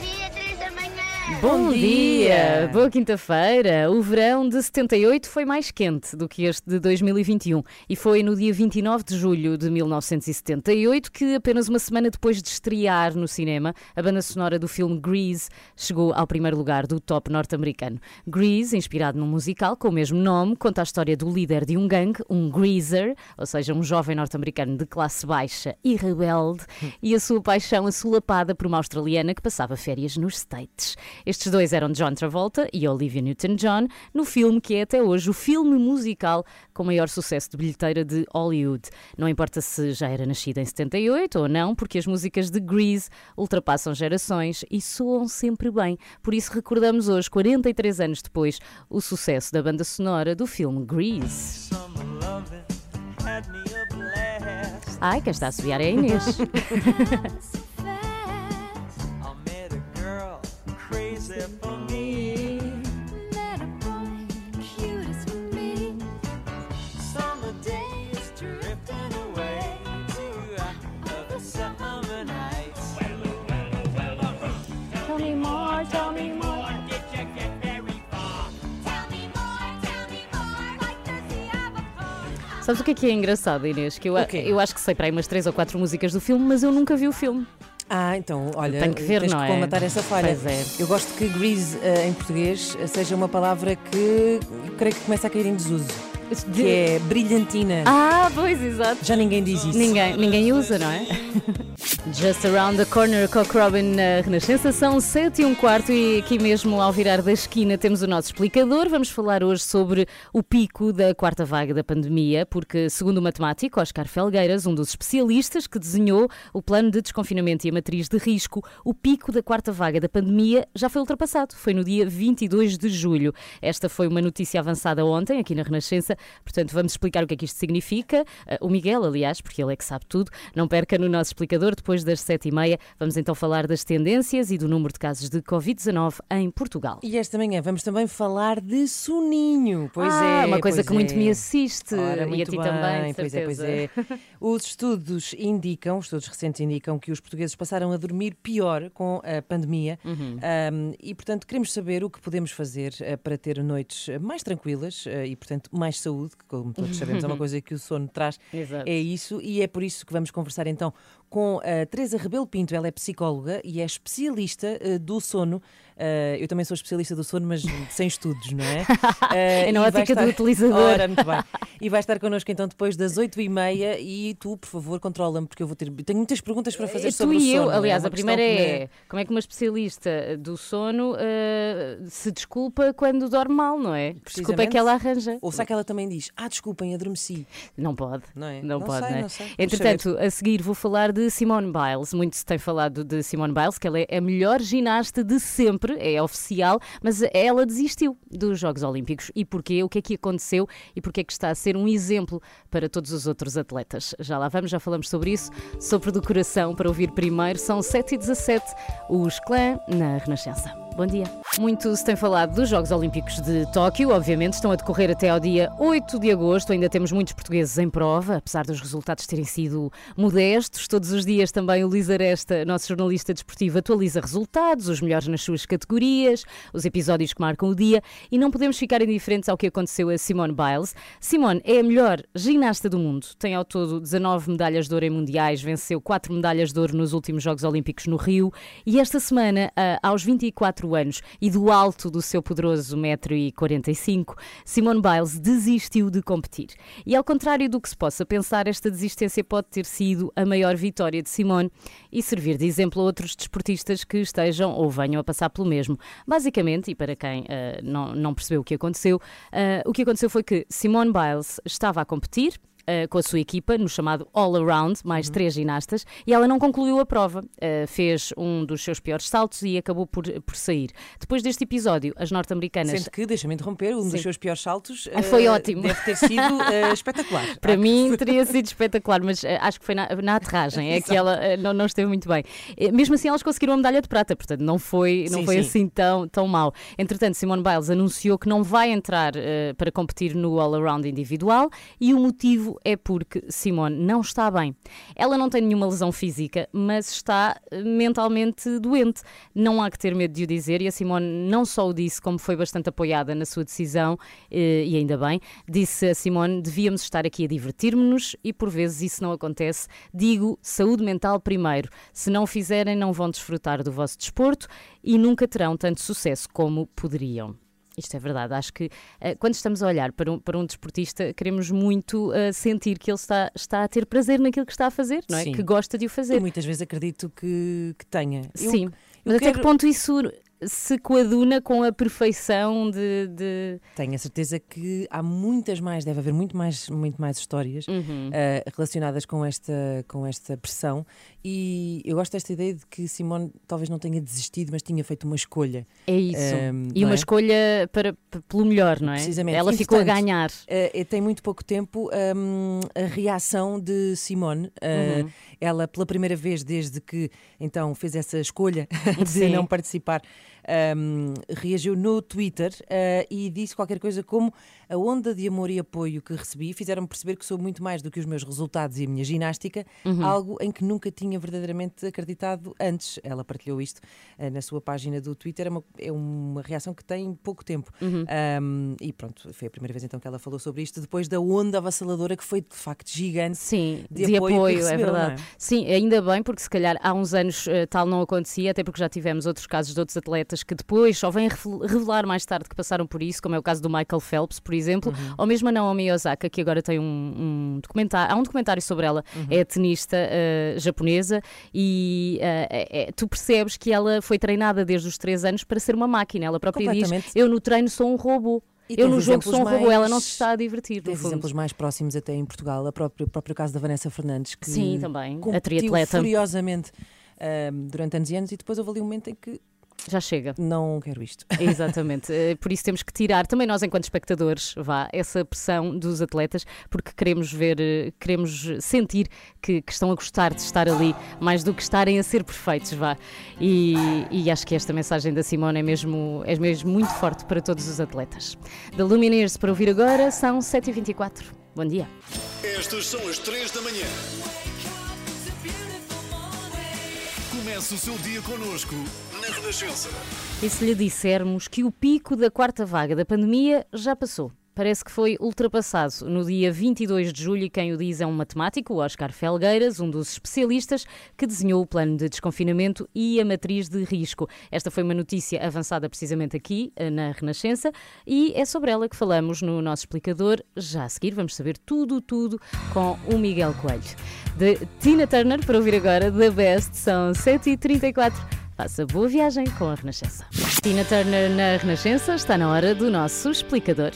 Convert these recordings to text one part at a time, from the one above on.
dia, 3 da manhã. Bom, dia! Boa quinta-feira! O verão de 78 foi mais quente do que este de 2021 e foi no dia 29 de julho de 1978 que, apenas uma semana depois de estrear no cinema, a banda sonora do filme Grease chegou ao primeiro lugar do top norte-americano. Grease, inspirado num musical com o mesmo nome, conta a história do líder de um gangue, um greaser, ou seja, um jovem norte-americano de classe baixa e rebelde, e a sua paixão assolapada por uma australiana que passava férias nos States. Estes dois eram John Travolta e Olivia Newton-John no filme que é até hoje o filme musical com maior sucesso de bilheteira de Hollywood. Não importa se já era nascida em 78 ou não, porque as músicas de Grease ultrapassam gerações e soam sempre bem. Por isso recordamos hoje, 43 anos depois, o sucesso da banda sonora do filme Grease. Ai, quem está a subiar é a Inês. Sabes o que é que é engraçado, Inês? Que eu, eu acho que sei para aí umas três ou quatro músicas do filme, mas eu nunca vi o filme. Ah, então, olha, Tenho que ver, tens não que é? essa falha. Pois é. Eu gosto que grease eh, em português seja uma palavra que eu creio que começa a cair em desuso, que é brilhantina. Ah, pois, exato. Já ninguém diz isso. Ninguém, ninguém usa, não é? Just Around the Corner, Cock Robin na Renascença, são 7 e um quarto e aqui mesmo ao virar da esquina temos o nosso explicador. Vamos falar hoje sobre o pico da quarta vaga da pandemia, porque segundo o matemático Oscar Felgueiras, um dos especialistas que desenhou o plano de desconfinamento e a matriz de risco, o pico da quarta vaga da pandemia já foi ultrapassado. Foi no dia 22 de julho. Esta foi uma notícia avançada ontem aqui na Renascença, portanto vamos explicar o que é que isto significa. Uh, O Miguel, aliás, porque ele é que sabe tudo, não perca no nosso explicador depois das sete e meia. Vamos então falar das tendências e do número de casos de Covid-19 em Portugal. E esta manhã vamos também falar de soninho. Pois Ah, é. uma coisa que muito é. me assiste Ora, e a muito ti bem, também, de pois é, pois certeza. é. Os estudos indicam, os estudos recentes indicam que os portugueses passaram a dormir pior com a pandemia Uhum. Um, e, portanto, queremos saber o que podemos fazer eh, para ter noites eh, mais tranquilas eh, e, portanto, mais saúde, que como todos sabemos é uma coisa que o sono traz. Exato. É isso e é por isso que vamos conversar então com a Teresa Rebelo Pinto. Ela é psicóloga e é especialista do sono. Eh, eu também sou especialista do sono, mas sem estudos, não é? Eh, É na ótica do utilizador. Ora, muito bem. E vai estar connosco então depois das 8h30 e tu, por favor, controla-me, porque eu vou ter. Tenho muitas perguntas para fazer E tu sobre o e eu, sono. aliás, é a primeira é como é que uma especialista do sono eh, se desculpa quando dorme mal, não é? Desculpa é que ela arranja. Ou será que ela também diz: Ah, desculpem, adormeci? Não pode. Não é? Não, Não pode, sei, não sei. Vamos Entretanto, a seguir vou falar de Simone Biles. Muito se tem falado de Simone Biles, que ela é a melhor ginasta de sempre, é oficial, mas ela desistiu dos Jogos Olímpicos. E porquê? O que é que aconteceu e porquê é que está a ser um exemplo para todos os outros atletas? Já lá vamos, já falamos sobre isso. Sopro do coração para ouvir primeiro. São 7h17, os clã na Renascença. Bom dia. Muito se tem falado dos Jogos Olímpicos de Tóquio, obviamente, estão a decorrer até ao dia 8 de agosto. Ainda temos muitos portugueses em prova, apesar dos resultados terem sido modestos. Todos os dias também o Luís Aresta, nosso jornalista desportivo, atualiza resultados, os melhores nas suas categorias, os episódios que marcam o dia e não podemos ficar indiferentes ao que aconteceu a Simone Biles. Simone é a melhor ginasta do mundo, tem ao todo 19 medalhas de ouro em mundiais, venceu 4 medalhas de ouro nos últimos Jogos Olímpicos no Rio e esta semana, aos 24 anos e do alto do seu poderoso 1,45m, Simone Biles desistiu de competir. E ao contrário do que se possa pensar, esta desistência pode ter sido a maior vitória de Simone e servir de exemplo a outros desportistas que estejam ou venham a passar pelo mesmo. Basicamente, e para quem ah, não, não percebeu o que aconteceu, ah, o que aconteceu foi que Simone Biles estava a competir, uh, com a sua equipa no chamado All Around, mais uhum. três ginastas, e ela não concluiu a prova. Uh, fez um dos seus piores saltos e acabou por, por sair. Depois deste episódio, as norte-americanas. Sendo que, deixa-me interromper, um Sim. dos seus piores saltos uh, foi ótimo. Deve ter sido espetacular. Para mim teria sido espetacular, mas acho que foi na, na aterragem, é que ela não, não esteve muito bem. Mesmo assim, elas conseguiram a medalha de prata, portanto, não foi, não sim, foi sim. assim tão, tão mal. Entretanto, Simone Biles anunciou que não vai entrar para competir no All Around individual e o motivo é porque Simone não está bem. Ela não tem nenhuma lesão física, mas está eh, mentalmente doente. Não há que ter medo de o dizer e a Simone não só o disse, como foi bastante apoiada na sua decisão, eh, e ainda bem. Disse a Simone: devíamos estar aqui a divertir-nos e por vezes isso não acontece. Digo, saúde mental primeiro. Se não fizerem, não vão desfrutar do vosso desporto e nunca terão tanto sucesso como poderiam. Isto é verdade. Acho que uh, quando estamos a olhar para um, para um desportista, queremos muito uh, sentir que ele está, está a ter prazer naquilo que está a fazer, não é? Sim. Que gosta de o fazer. E muitas vezes acredito que, que tenha. Sim. Eu, mas quero... até que ponto isso se coaduna com a perfeição de, de, Tenho a certeza que há muitas mais, deve haver muito mais, muito mais histórias uhum. uh, relacionadas com esta, com esta pressão e eu gosto desta ideia de que Simone talvez não tenha desistido, mas tinha feito uma escolha. É isso. Um, e uma é? escolha para, pelo melhor, não é? Precisamente. Ela ficou a ganhar. Uh, tem muito pouco tempo um, a reação de Simone. Uh, uhum. Ela, pela primeira vez desde que então fez essa escolha de Sim. não participar, um, reagiu no Twitter uh, e disse qualquer coisa como a onda de amor e apoio que recebi fizeram-me perceber que sou muito mais do que os meus resultados e a minha ginástica, uhum. algo em que nunca tinha verdadeiramente acreditado antes. Ela partilhou isto uh, na sua página do Twitter, é uma, é uma reação que tem pouco tempo. Uhum. Um, e pronto, foi a primeira vez então que ela falou sobre isto, depois da onda avassaladora que foi de facto gigante Sim, de, de apoio, apoio recebeu, é verdade. É? Sim, ainda bem, porque se calhar há uns anos uh, tal não acontecia, até porque já tivemos outros casos de outros atletas que depois só vêm revelar mais tarde que passaram por isso, como é o caso do Michael Phelps, por exemplo, uhum. ou mesmo a Naomi Osaka, que agora tem um, um documentário, há um documentário sobre ela, uhum. é tenista uh, japonesa e uh, é, tu percebes que ela foi treinada desde os 3 anos para ser uma máquina. Ela própria diz: Eu no treino sou um robô. E eu no jogo sou um robô, ela não se está a divertir. Tens exemplos mais próximos até em Portugal, o próprio, próprio caso da Vanessa Fernandes, que Sim, também. a triatleta. furiosamente uh, durante anos e anos, e depois houve ali um momento em que já chega. Não quero isto. Exatamente. Eh, por isso temos que tirar, também nós, enquanto espectadores, vá, essa pressão dos atletas, porque queremos ver, eh, queremos sentir que, que estão a gostar de estar ali, mais do que estarem a ser perfeitos, vá. E, e acho que esta mensagem da Simone é mesmo, é mesmo muito forte para todos os atletas. Da Lumineers para ouvir agora são 7h24. Bom dia. Estas são as 3 da manhã. Comece o seu dia connosco na Renascença. E se lhe dissermos que o pico da quarta vaga da pandemia já passou? Parece que foi ultrapassado no dia 22 de julho quem o diz é um matemático, Oscar Felgueiras, um dos especialistas que desenhou o plano de desconfinamento e a matriz de risco. Esta foi uma notícia avançada precisamente aqui eh, na Renascença e é sobre ela que falamos no nosso explicador. Já a seguir vamos saber tudo, tudo com o Miguel Coelho. De Tina Turner, para ouvir agora, The Best, são 7h34. Faça boa viagem com a Renascença. Tina Turner na Renascença está na hora do nosso explicador.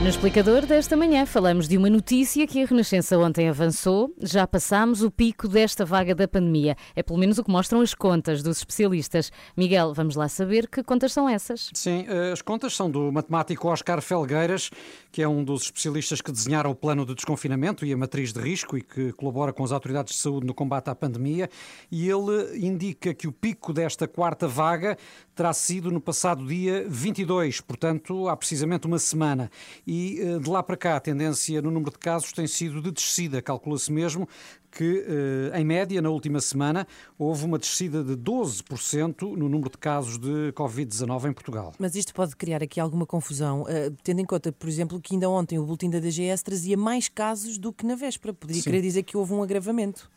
No explicador desta manhã falamos de uma notícia que a Renascença ontem avançou. Já passámos o pico desta vaga da pandemia. É pelo menos o que mostram as contas dos especialistas. Miguel, vamos lá saber que contas são essas. Sim, eh, as contas são do matemático Oscar Felgueiras, que é um dos especialistas que desenharam o plano de desconfinamento e a matriz de risco e que colabora com as autoridades de saúde no combate à pandemia. E ele indica que o pico desta quarta vaga terá sido no passado dia 22, portanto, há precisamente uma semana e eh, de lá para cá a tendência no número de casos tem sido de descida, calcula-se mesmo que, eh, em média, na última semana, houve uma descida de 12% no número de casos de Covid-19 em Portugal. Mas isto pode criar aqui alguma confusão, eh, tendo em conta, por exemplo, que ainda ontem o boletim da DGS trazia mais casos do que na véspera. Poderia Sim. querer dizer que houve um agravamento?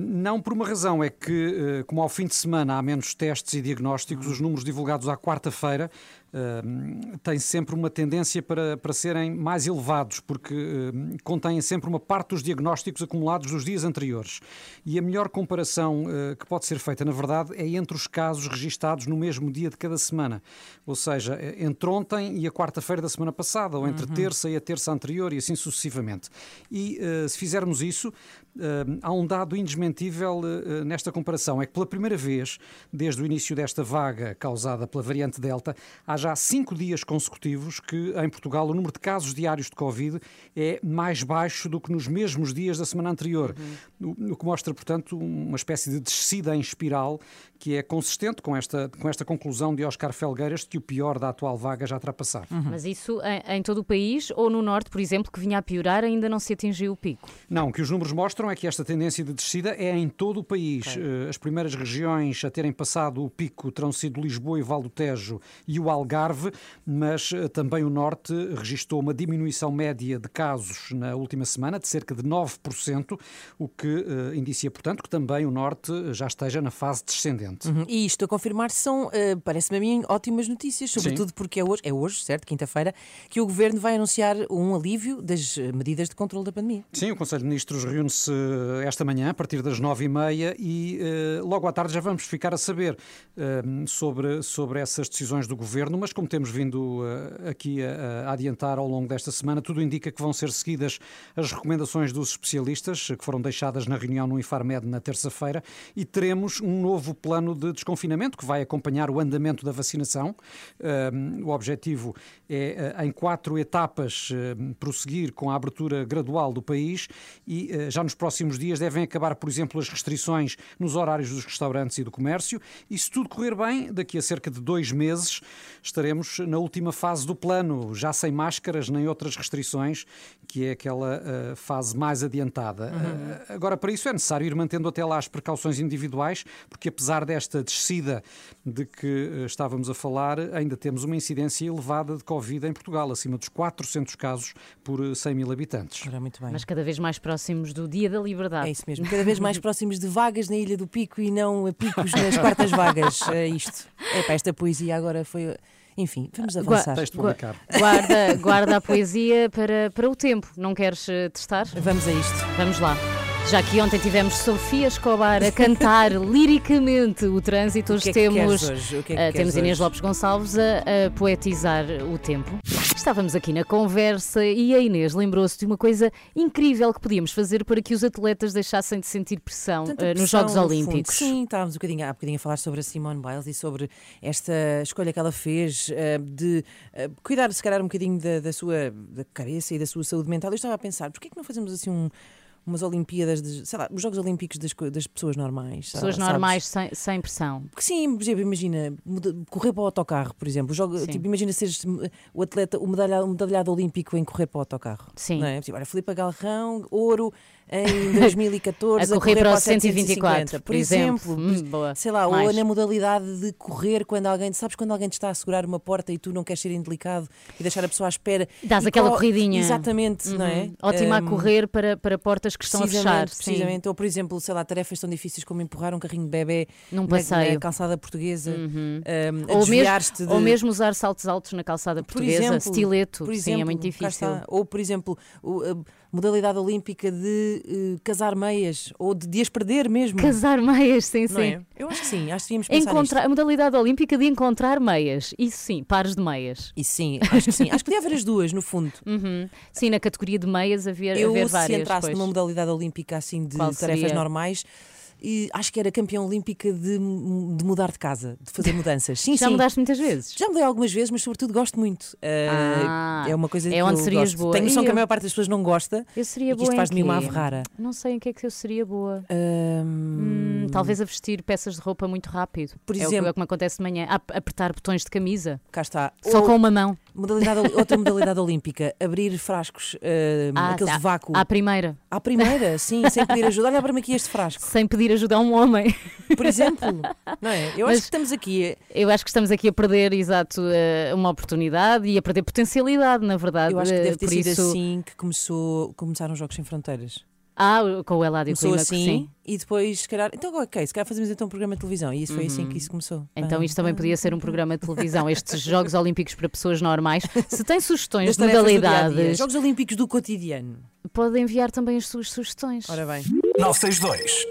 Não por uma razão, é que, como ao fim de semana há menos testes e diagnósticos, os números divulgados à quarta-feira uh, têm sempre uma tendência para, para serem mais elevados, porque uh, contêm sempre uma parte dos diagnósticos acumulados dos dias anteriores. E a melhor comparação uh, que pode ser feita, na verdade, é entre os casos registados no mesmo dia de cada semana. Ou seja, entre ontem e a quarta-feira da semana passada, ou entre uhum. terça e a terça anterior, e assim sucessivamente. E se fizermos isso, uh, há um dado indesmentível uh, nesta comparação: é que pela primeira vez, desde o início desta vaga causada pela variante Delta, há já cinco dias consecutivos que em Portugal o número de casos diários de Covid é mais baixo do que nos mesmos dias da semana anterior. Uhum. O, que mostra, portanto, uma espécie de descida em espiral que é consistente com esta, com esta conclusão de Oscar Felgueiras de que o pior da atual vaga já passado. Uhum. Mas isso em, em, todo o país ou no Norte, por exemplo, que vinha a piorar, ainda não se atingiu o pico? Não, o que os números mostram é que esta tendência de descida é em todo o país. Okay. Eh, as primeiras regiões a terem passado o pico terão sido Lisboa e Val do Tejo e o Algarve, mas eh, também o Norte registrou uma diminuição média de casos na última semana de cerca de 9%, o que uh, indicia, portanto, que também o Norte já esteja na fase descendente. Uhum. E isto a confirmar são, uh, parece-me a mim, ótimas notícias, sobretudo Sim. porque é hoje, é hoje, certo, quinta-feira, que o Governo vai anunciar um alívio das medidas de controle da pandemia. Sim, o Conselho de Ministros reúne-se eh, esta manhã, a partir das nove e meia, e logo à tarde já vamos ficar a saber sobre, sobre essas decisões do Governo, mas como temos vindo aqui a, a adiantar ao longo desta semana, tudo indica que vão ser seguidas as recomendações dos especialistas, que foram deixadas na reunião no Infarmed na terça-feira, e teremos um novo plano de desconfinamento que vai acompanhar o andamento da vacinação. O objetivo é, eh, em quatro etapas, prosseguir com a abertura gradual do país e já nos próximos dias devem acabar, por exemplo, as restrições nos horários dos restaurantes e do comércio. E se tudo correr bem, daqui a cerca de dois meses estaremos na última fase do plano, já sem máscaras nem outras restrições, que é aquela uh, fase mais adiantada. Uhum. Uh, agora, para isso é necessário ir mantendo até lá as precauções individuais, porque apesar desta descida de que eh, estávamos a falar, ainda temos uma incidência elevada de Covid em Portugal, acima dos 400 casos por 100 eh, mil habitantes. Ora, muito bem. Mas cada vez mais próximos do Dia da Liberdade. É isso mesmo, cada vez mais próximos de vagas na Ilha do Pico e não a picos nas quartas vagas. É isto. É para esta poesia agora foi. Enfim, vamos avançar. Guarda, guarda a poesia para, para o tempo. Não queres eh, testar? Vamos a isto. Vamos lá. Já que ontem tivemos Sofia Escobar a cantar liricamente o trânsito, hoje que é que temos, hoje? Que é uh, temos Inês Lopes Gonçalves a, a, poetizar o tempo. Estávamos aqui na conversa e a Inês lembrou-se de uma coisa incrível que podíamos fazer para que os atletas deixassem de sentir pressão, uh, pressão nos Jogos Olímpicos. Sim, estávamos um bocadinho, há um bocadinho a falar sobre a Simone Biles e sobre esta escolha que ela fez uh, de cuidar, se calhar, um bocadinho da, da sua da careça e da sua saúde mental. Eu estava a pensar, porquê é que não fazemos assim um umas Olimpíadas, de, sei lá, os Jogos Olímpicos das, das pessoas normais. Pessoas normais sem, sem pressão. Porque sim, por exemplo, imagina, correr para o autocarro, por exemplo. Jogo, tipo, imagina seres o atleta, o medalhado, o medalhado olímpico em correr para o autocarro. Sim. Não é? Tipo, olha, Filipe Galrão, ouro em 2014 a, correr a correr para o 124, por exemplo. exemplo hum, sei lá, Mais. ou na modalidade de correr quando alguém, sabes quando alguém te está a segurar uma porta e tu não queres ser indelicado e deixar a pessoa à espera. Dás aquela corridinha. Exatamente, uhum. não é? Ótima um, a correr para, para portas que estão a fechar. Precisamente, sim. ou por exemplo, sei lá, tarefas tão difíceis como empurrar um carrinho de bebê Num passeio. na calçada portuguesa, uhum. um, ou, mesmo, de... ou mesmo usar saltos altos na calçada portuguesa, por exemplo, estileto, por exemplo, sim, é muito difícil. Ou por exemplo, o, modalidade olímpica de uh, casar meias ou de, de as perder mesmo. Casar meias, sim, sim. É? Eu acho que sim, acho que tínhamos pensar Encontrar, A modalidade olímpica de encontrar meias, isso sim, pares de meias. Isso sim, acho que sim. acho que podia haver as duas, no fundo. Uhum. Sim, na categoria de meias havia, Eu, haver várias. se entrasse numa modalidade olímpica assim de tarefas normais e acho que era campeã olímpica de, de mudar de casa, de fazer mudanças. Sim, Já sim. mudaste muitas vezes? Já mudei algumas vezes, mas sobretudo gosto muito. Uh, ah, é uma coisa é que onde serias gosto. boa. Tenho noção e que a maior parte das pessoas não gosta. Eu seria boa. Isto faz de mim uma ave rara. Não sei em que é que eu seria boa. Hum... Hum, talvez a vestir peças de roupa muito rápido. Por é exemplo, o que me acontece de manhã. A apertar botões de camisa. Cá está. Só Ou... com uma mão. Modalidade, outra modalidade olímpica, abrir frascos, uh, ah, aqueles de vácuo. À primeira. À primeira, sim, sem pedir ajuda. Olha para-me aqui este frasco. Sem pedir ajuda a um homem. Por exemplo, não é? Eu Mas acho que estamos aqui. A... Eu acho que estamos aqui a perder, exato, eh, uma oportunidade e a perder potencialidade, na verdade. Eu acho que deve ter Por sido isso... assim que começou, começaram os Jogos Sem Fronteiras. Ah, com o Eladio Começou assim sim. e depois, se calhar, então ok, se calhar fazemos então um programa de televisão. E isso foi assim Uhum. que isso começou. Então isto também podia ser um programa de televisão, estes Jogos Olímpicos para pessoas normais. Se tem sugestões de dia dia. modalidades, Jogos Olímpicos do cotidiano. Pode enviar também as suas sugestões. Ora bem. 962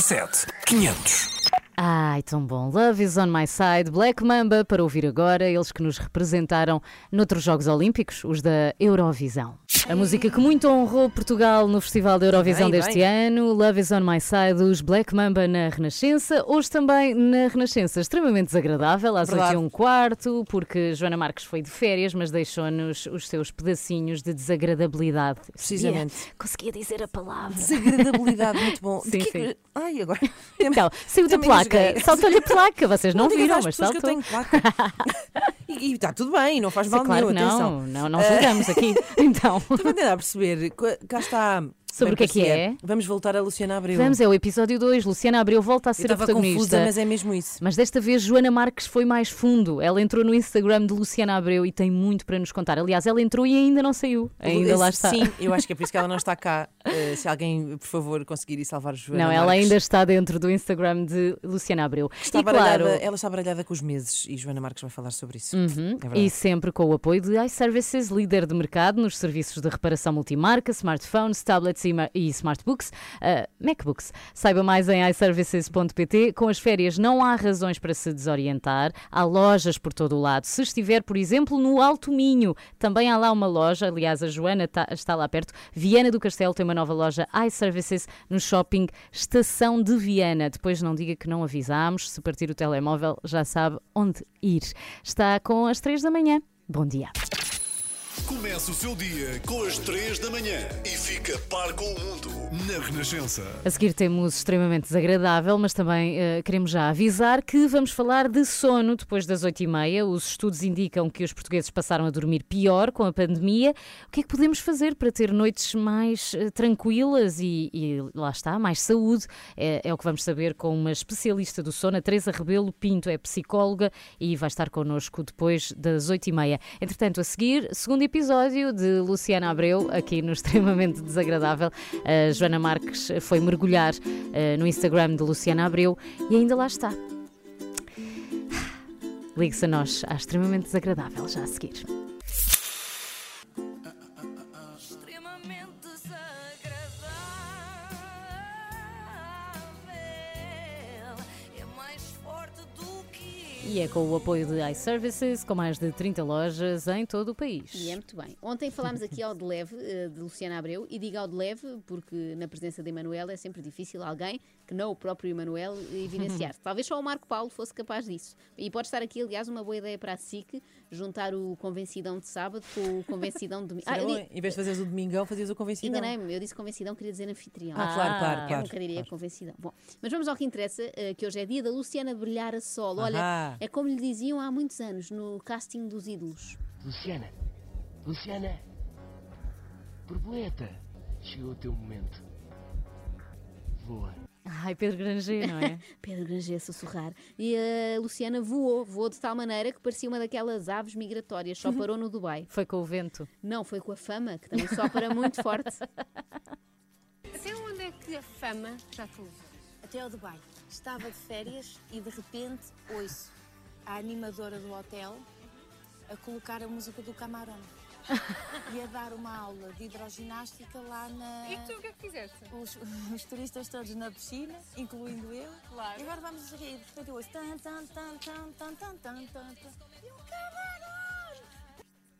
007 500. Ai, tão bom. Love is on my side. Black Mamba para ouvir agora, eles que nos representaram noutros Jogos Olímpicos, os da Eurovisão. A música que muito honrou Portugal no Festival da Eurovisão Bem, deste bem. ano, Love is on my side, os Black Mamba na Renascença. Hoje também na Renascença, extremamente desagradável, às Verdade. 8 e um quarto, porque Joana Marques foi de férias, mas deixou-nos os seus pedacinhos de desagradabilidade. Precisamente. Conseguia dizer a palavra. Desagradabilidade, muito bom. Sim, que- sim. Ai, agora. Então, saiu da placa, saltou-lhe a placa, vocês não, digas viram, mas pessoas que saltou. eu tenho placa. e está tudo bem, não faz mal claro nenhum, que atenção. não, não, não julgamos aqui. Então, Estava a tentar perceber, cá está. Sobre o que é que é? Vamos voltar a Luciana Abreu. vamos, é o episódio 2. Luciana Abreu volta a Eu ser a estava protagonista. confusa, mas é mesmo isso. Mas desta vez Joana Marques foi mais fundo. Ela entrou no Instagram de Luciana Abreu e tem muito para nos contar. Aliás, ela entrou e ainda não saiu. Ainda lá está. Sim, eu acho que é por isso que ela não está cá. Eh, se alguém, por favor, conseguir ir salvar Joana Não, ela Marques. ainda está dentro do Instagram de Luciana Abreu. Está e claro, ela está baralhada com os meses e Joana Marques vai falar sobre isso. Uhum. É. E sempre com o apoio de iServices, líder de mercado nos serviços de reparação multimarca, smartphones, tablets e, e smartbooks, ah, MacBooks. Saiba mais em iServices.pt. Com as férias não há razões para se desorientar. Há lojas por todo o lado. Se estiver, por exemplo, no Alto Minho, também há lá uma loja. Aliás, a Joana tá- está lá perto. Viana do Castelo tem uma nova loja iServices no shopping Estação de Viana. Depois não diga que não avisámos. Se partir o telemóvel, já sabe onde ir. Está com as três da manhã. Bom dia. Começa o seu dia com as 3 da manhã e fica par com o mundo na Renascença. A seguir temos extremamente desagradável, mas também eh, queremos já avisar que vamos falar de sono depois das 8h30. Os estudos indicam que os portugueses passaram a dormir pior com a pandemia. O que é que podemos fazer para ter noites mais eh, tranquilas e, e lá está, mais saúde? É, é o que vamos saber com uma especialista do sono, a Teresa Rebelo Pinto, é psicóloga e vai estar connosco depois das 8h30. Entretanto, a seguir, segundo episódio de Luciana Abreu, aqui no Extremamente Desagradável. A Joana Marques foi mergulhar eh, no Instagram de Luciana Abreu e ainda lá está. Ligue-se a nós, à Extremamente Desagradável, já a seguir. E é com o apoio de iServices, com mais de 30 lojas em todo o país. E é muito bem. Ontem falámos aqui ao de leve, eh, de Luciana Abreu, e digo ao de leve porque na presença de Emanuel é sempre difícil alguém que não o próprio Emanuel evidenciar. Talvez só o Marco Paulo fosse capaz disso. E pode estar aqui, aliás, uma boa ideia para a SIC, juntar o convencidão de sábado com o convencidão de domingo. Bom? di- em vez de fazeres o domingão, fazias o convencidão. Enganei-me, eu disse convencidão, queria dizer anfitrião. Ah, claro, claro, Eu claro. nunca diria claro. convencidão. Bom, mas vamos ao que interessa, eh, que hoje é dia da Luciana brilhar a solo. Olha, Ahá. é como lhe diziam há muitos anos no casting dos ídolos. Luciana, Luciana, borboleta, chegou o teu momento. Voa. Ai, Pedro Granger, não é? Pedro Granger a sussurrar. E a Luciana voou, voou de tal maneira que parecia uma daquelas aves migratórias, só parou no Dubai. Foi com o vento. Não, foi com a fama, que também sopra muito forte. Até onde é que a fama já te levou? Até ao Dubai. Estava de férias e de repente ouço a animadora do hotel a colocar a música do Camarão. e a dar uma aula de hidroginástica lá na. E tu o que é que fizeste? Os, os turistas todos na piscina, incluindo eu. Claro. E agora vamos rir. Portanto, eu ouço tan, tan, tan, tan, tan, tan, tan, tan, tan. E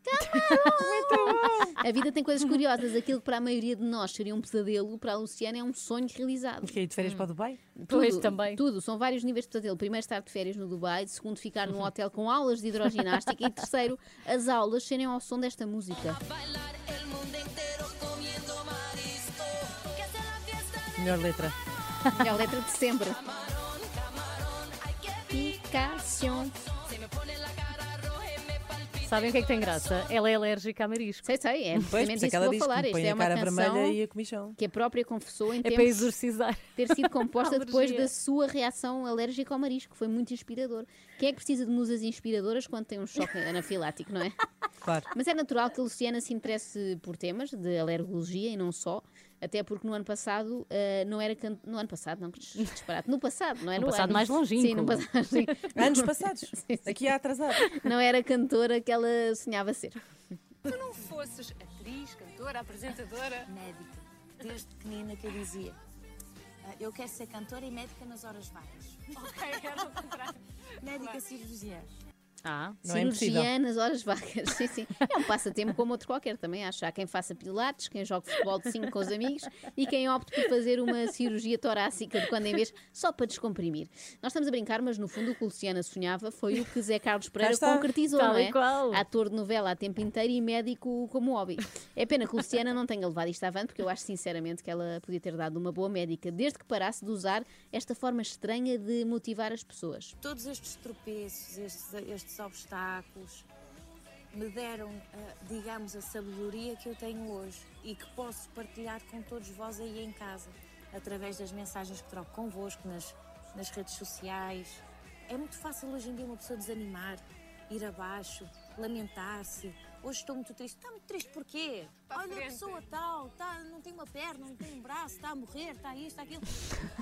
o A vida tem coisas curiosas. Aquilo que para a maioria de nós seria um pesadelo, para a Luciana é um sonho realizado. Fiquei de férias para o Dubai? Pois, Tudo, também. Tudo. São vários níveis de pesadelo. Primeiro, estar de férias no Dubai. Segundo, ficar num hotel com aulas de hidroginástica. E terceiro, as aulas serem ao som desta música. Melhor letra. É a letra de sempre. Picação. Sabem o que é que tem graça? Ela é alérgica a marisco. Sei, sei, é precisamente isso é isso que que vou que falar. me Isto é uma cara canção vermelha e a comichão. que a própria confessou em É para tempos exorcizar. ter sido composta depois Alergia. da sua reação alérgica ao marisco. Foi muito inspirador. Quem é que precisa de musas inspiradoras quando tem um choque anafilático, não é? Claro. Mas é natural que a Luciana se interesse por temas de alergologia e não só, até porque no ano passado uh, não era can... no ano passado, não, que disparate, no passado, não é no, no passado ano. mais longínquo. Sim, no passado. Sim. Anos passados. sim, sim. Aqui há atrasado. Não era cantora que ela sonhava ser. Se não fosses atriz, cantora, apresentadora. Médica. Desde pequenina que eu dizia. "Ah, Eu quero ser cantora e médica nas horas vagas. Ok, era o contrário. Médica cirurgiã. Ah, Não é nas horas vagas. Sim, sim. É um passatempo como outro qualquer também. Acho. Há quem faça pilates, quem joga futebol de 5 com os amigos e quem opte por fazer uma cirurgia torácica de quando em vez, só para descomprimir. Nós estamos a brincar, mas no fundo o que Luciana sonhava foi o que Zé Carlos Pereira está. concretizou, não é? qual. Ator de novela a tempo inteiro e médico como hobby. É pena que Luciana não tenha levado isto avante, porque eu acho sinceramente que ela podia ter dado uma boa médica, desde que parasse de usar esta forma estranha de motivar as pessoas. Todos estes tropeços, estes, estes obstáculos, me deram, ah, digamos, a sabedoria que eu tenho hoje e que posso partilhar com todos vós aí em casa, através das mensagens que troco convosco nas, nas redes sociais. É muito fácil hoje em dia uma pessoa desanimar, ir abaixo, lamentar-se. Hoje estou muito triste. Está muito triste porquê? Para Olha, a pessoa tal, tá, não tem uma perna, não tem um braço, está a morrer, está isto, está aquilo.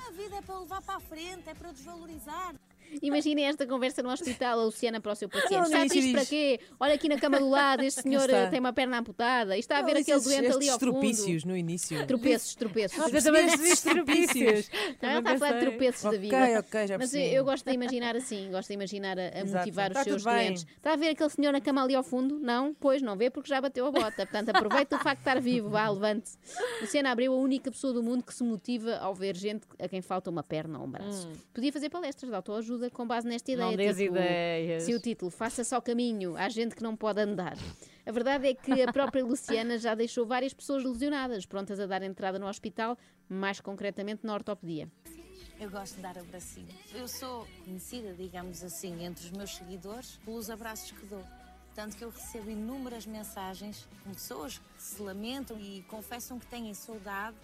A vida é para levar para a frente, é para desvalorizar. Imaginem esta conversa no hospital, a Luciana para o seu paciente. No Está triste para diz- quê? Olha aqui na cama do lado, este senhor eh, tem uma perna amputada. E está a ver Não, aquele esses- doente ali ao fundo. tropícios no início. Tropeços, tropeços. Eu também tropícios. Não, ela está a falar de tropeços da Ok, vida. ok, já Mas eu, percebi. eu gosto de imaginar assim, gosto de imaginar a, a motivar os Está seus tudo bem. doentes. Está a ver aquele senhor na cama ali ao fundo? Não? Pois, não vê porque já bateu a bota. Portanto, aproveita o facto de estar vivo, vá, levante-se. Luciana Abreu, a única pessoa do mundo que se motiva ao ver gente a quem falta uma perna ou um braço. Podia fazer palestras de autoajuda com base nesta ideia. Não dês tipo, ideias. Se o título Faça só caminho, há gente que não pode andar. A verdade é que a própria Luciana já deixou várias pessoas lesionadas, prontas a dar entrada no hospital, mais concretamente na ortopedia. Eu gosto de dar abracinho. Eu sou conhecida, digamos assim, entre os meus seguidores pelos abraços que dou. Tanto que eu recebo inúmeras mensagens de pessoas que se lamentam e confessam que têm saudade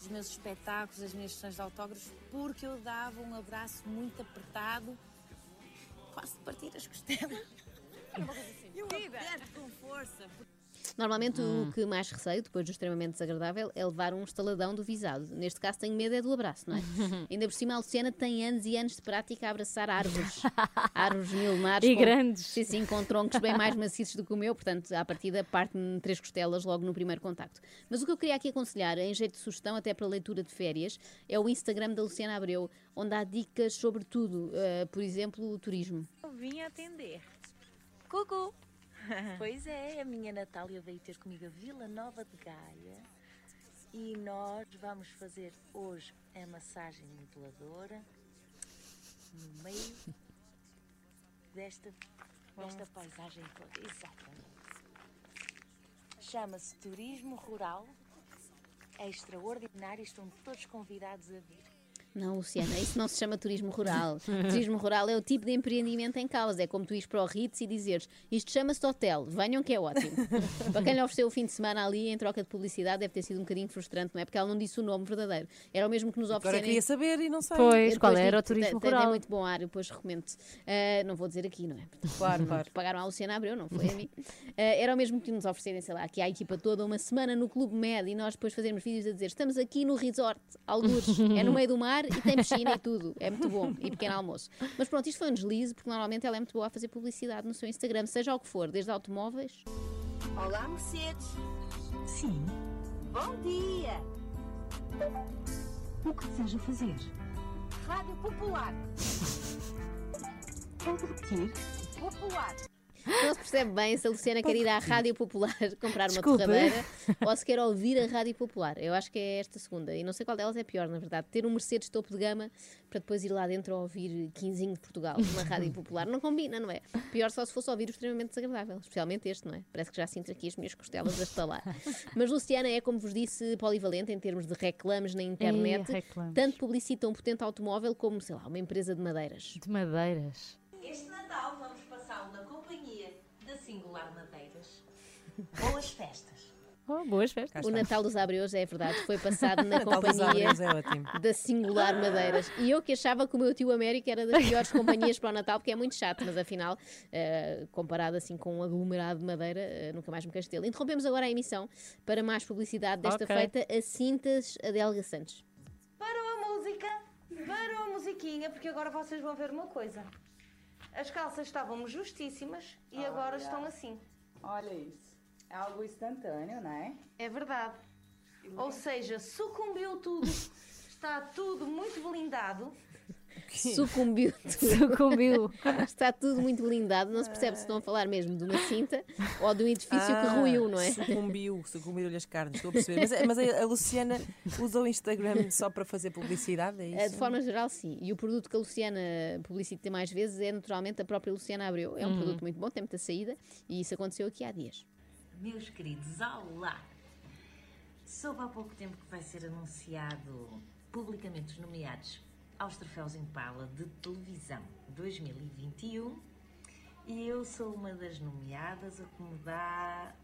dos meus espetáculos, das minhas sessões de autógrafos, porque eu dava um abraço muito apertado, quase de partir as costelas. Eu aperto com força. Normalmente Hum. o que mais receio, depois do extremamente desagradável, é levar um estaladão do visado. Neste caso tenho medo é do abraço, não é? Ainda por cima a Luciana tem anos e anos de prática a abraçar árvores. árvores milenares. E com- grandes. Sim, sim, com troncos bem mais maciços do que o meu, portanto, à partida parte-me três costelas logo no primeiro contacto. Mas o que eu queria aqui aconselhar, em jeito de sugestão, até para leitura de férias, é o Instagram da Luciana Abreu, onde há dicas sobre tudo, eh, por exemplo, o turismo. Eu vim atender. Cucu! pois é, a minha Natália veio ter comigo a Vila Nova de Gaia e nós vamos fazer hoje a massagem moduladora no meio desta, desta paisagem toda. Exatamente. Chama-se Turismo Rural. É extraordinário e estão todos convidados a vir. Não, Luciana, isso não se chama turismo rural. turismo rural é o tipo de empreendimento em causa. É como tu ires para o Ritz e dizeres isto chama-se hotel, venham que é ótimo. para quem lhe ofereceu o fim de semana ali em troca de publicidade deve ter sido um bocadinho frustrante, não é? Porque ela não disse o nome verdadeiro. Era o mesmo que nos Agora oferecerem. queria saber e não sei. Pois, qual era o turismo rural? muito bom ar, eu depois recomendo não vou dizer aqui, não é? Claro, claro. Pagaram a Luciana Abreu, não foi a mim. Ah, era o mesmo que nos oferecerem, sei lá, aqui à equipa toda uma semana no Clube Med e nós depois fazermos vídeos a dizer estamos aqui no resort, algures, é no meio do mar e tem piscina e tudo. É muito bom. E pequeno almoço. Mas pronto, isto foi um deslize, porque normalmente ela é muito boa a fazer publicidade no seu Instagram, seja o que for, desde automóveis. Olá, Mercedes. Sim. Bom dia. O que deseja fazer? Rádio Popular. Pode repetir? Popular. Não se percebe bem se a Luciana quer ir à Rádio Popular comprar uma Desculpa. torradeira ou se quer ouvir a Rádio Popular. Eu acho que é esta segunda. E não sei qual delas é pior, na verdade. Ter um Mercedes topo de gama para depois ir lá dentro a ouvir Quinzinho de Portugal na Rádio Popular. Não combina, não é? Pior só se fosse ouvir o extremamente desagradável. Especialmente este, não é? Parece que já sinto aqui as minhas costelas a estalar. Mas Luciana é, como vos disse, polivalente em termos de reclames na internet. reclames. Tanto publicita um potente automóvel como, sei lá, uma empresa de madeiras. De madeiras. Este Natal vamos passá-lo na companhia da Singular Madeiras. Boas festas! Oh, boas festas. O Natal dos Abreus, é verdade, foi passado na companhia é da Singular Madeiras. E eu que achava que o meu tio América era das piores companhias para o Natal, porque é muito chato, mas afinal, eh, comparado assim com um aglomerado de madeira, eh, nunca mais me queixo dele. Interrompemos agora a emissão para mais publicidade desta Ok. feita a Cintas Adélga Santos. Parou a música, parou a musiquinha, porque agora vocês vão ver uma coisa. As calças estavam justíssimas e agora Olha. estão assim. Olha isso. É algo instantâneo, não é? É verdade. Ou seja, sucumbiu tudo. Está tudo muito blindado. Sucumbiu tudo. Sucumbiu. Está tudo muito blindado. Não se percebe se estão a falar mesmo de uma cinta ou de um edifício que Ah, ruiu, não é? Sucumbiu, sucumbiram-lhe as carnes, estou a perceber. Mas, mas a, a Luciana usa o Instagram só para fazer publicidade, é Eh, isso? De forma geral, sim. E o produto que a Luciana publicita mais vezes é naturalmente a própria Luciana Abreu. É um Uhum. produto muito bom, tem muita saída e isso aconteceu aqui há dias. Meus queridos, olá! Soube há pouco tempo que vai ser anunciado publicamente os nomeados aos Troféus Impala de Televisão 2021 e eu sou uma das nomeadas, o que me dá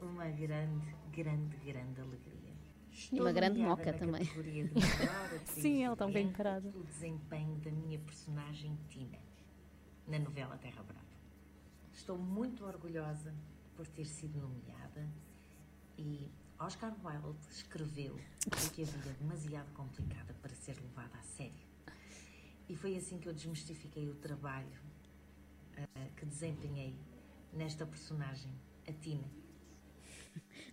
uma grande, grande, grande alegria. Estou uma grande moca também. melhor Sim, ela está elenco parada. pelo desempenho da minha personagem Tina na novela Terra Brava. Estou muito orgulhosa por ter sido nomeada e Oscar Wilde escreveu que a vida é demasiado complicada para ser levada a sério. E foi assim que eu desmistifiquei o trabalho ah, que desempenhei nesta personagem, a Tina.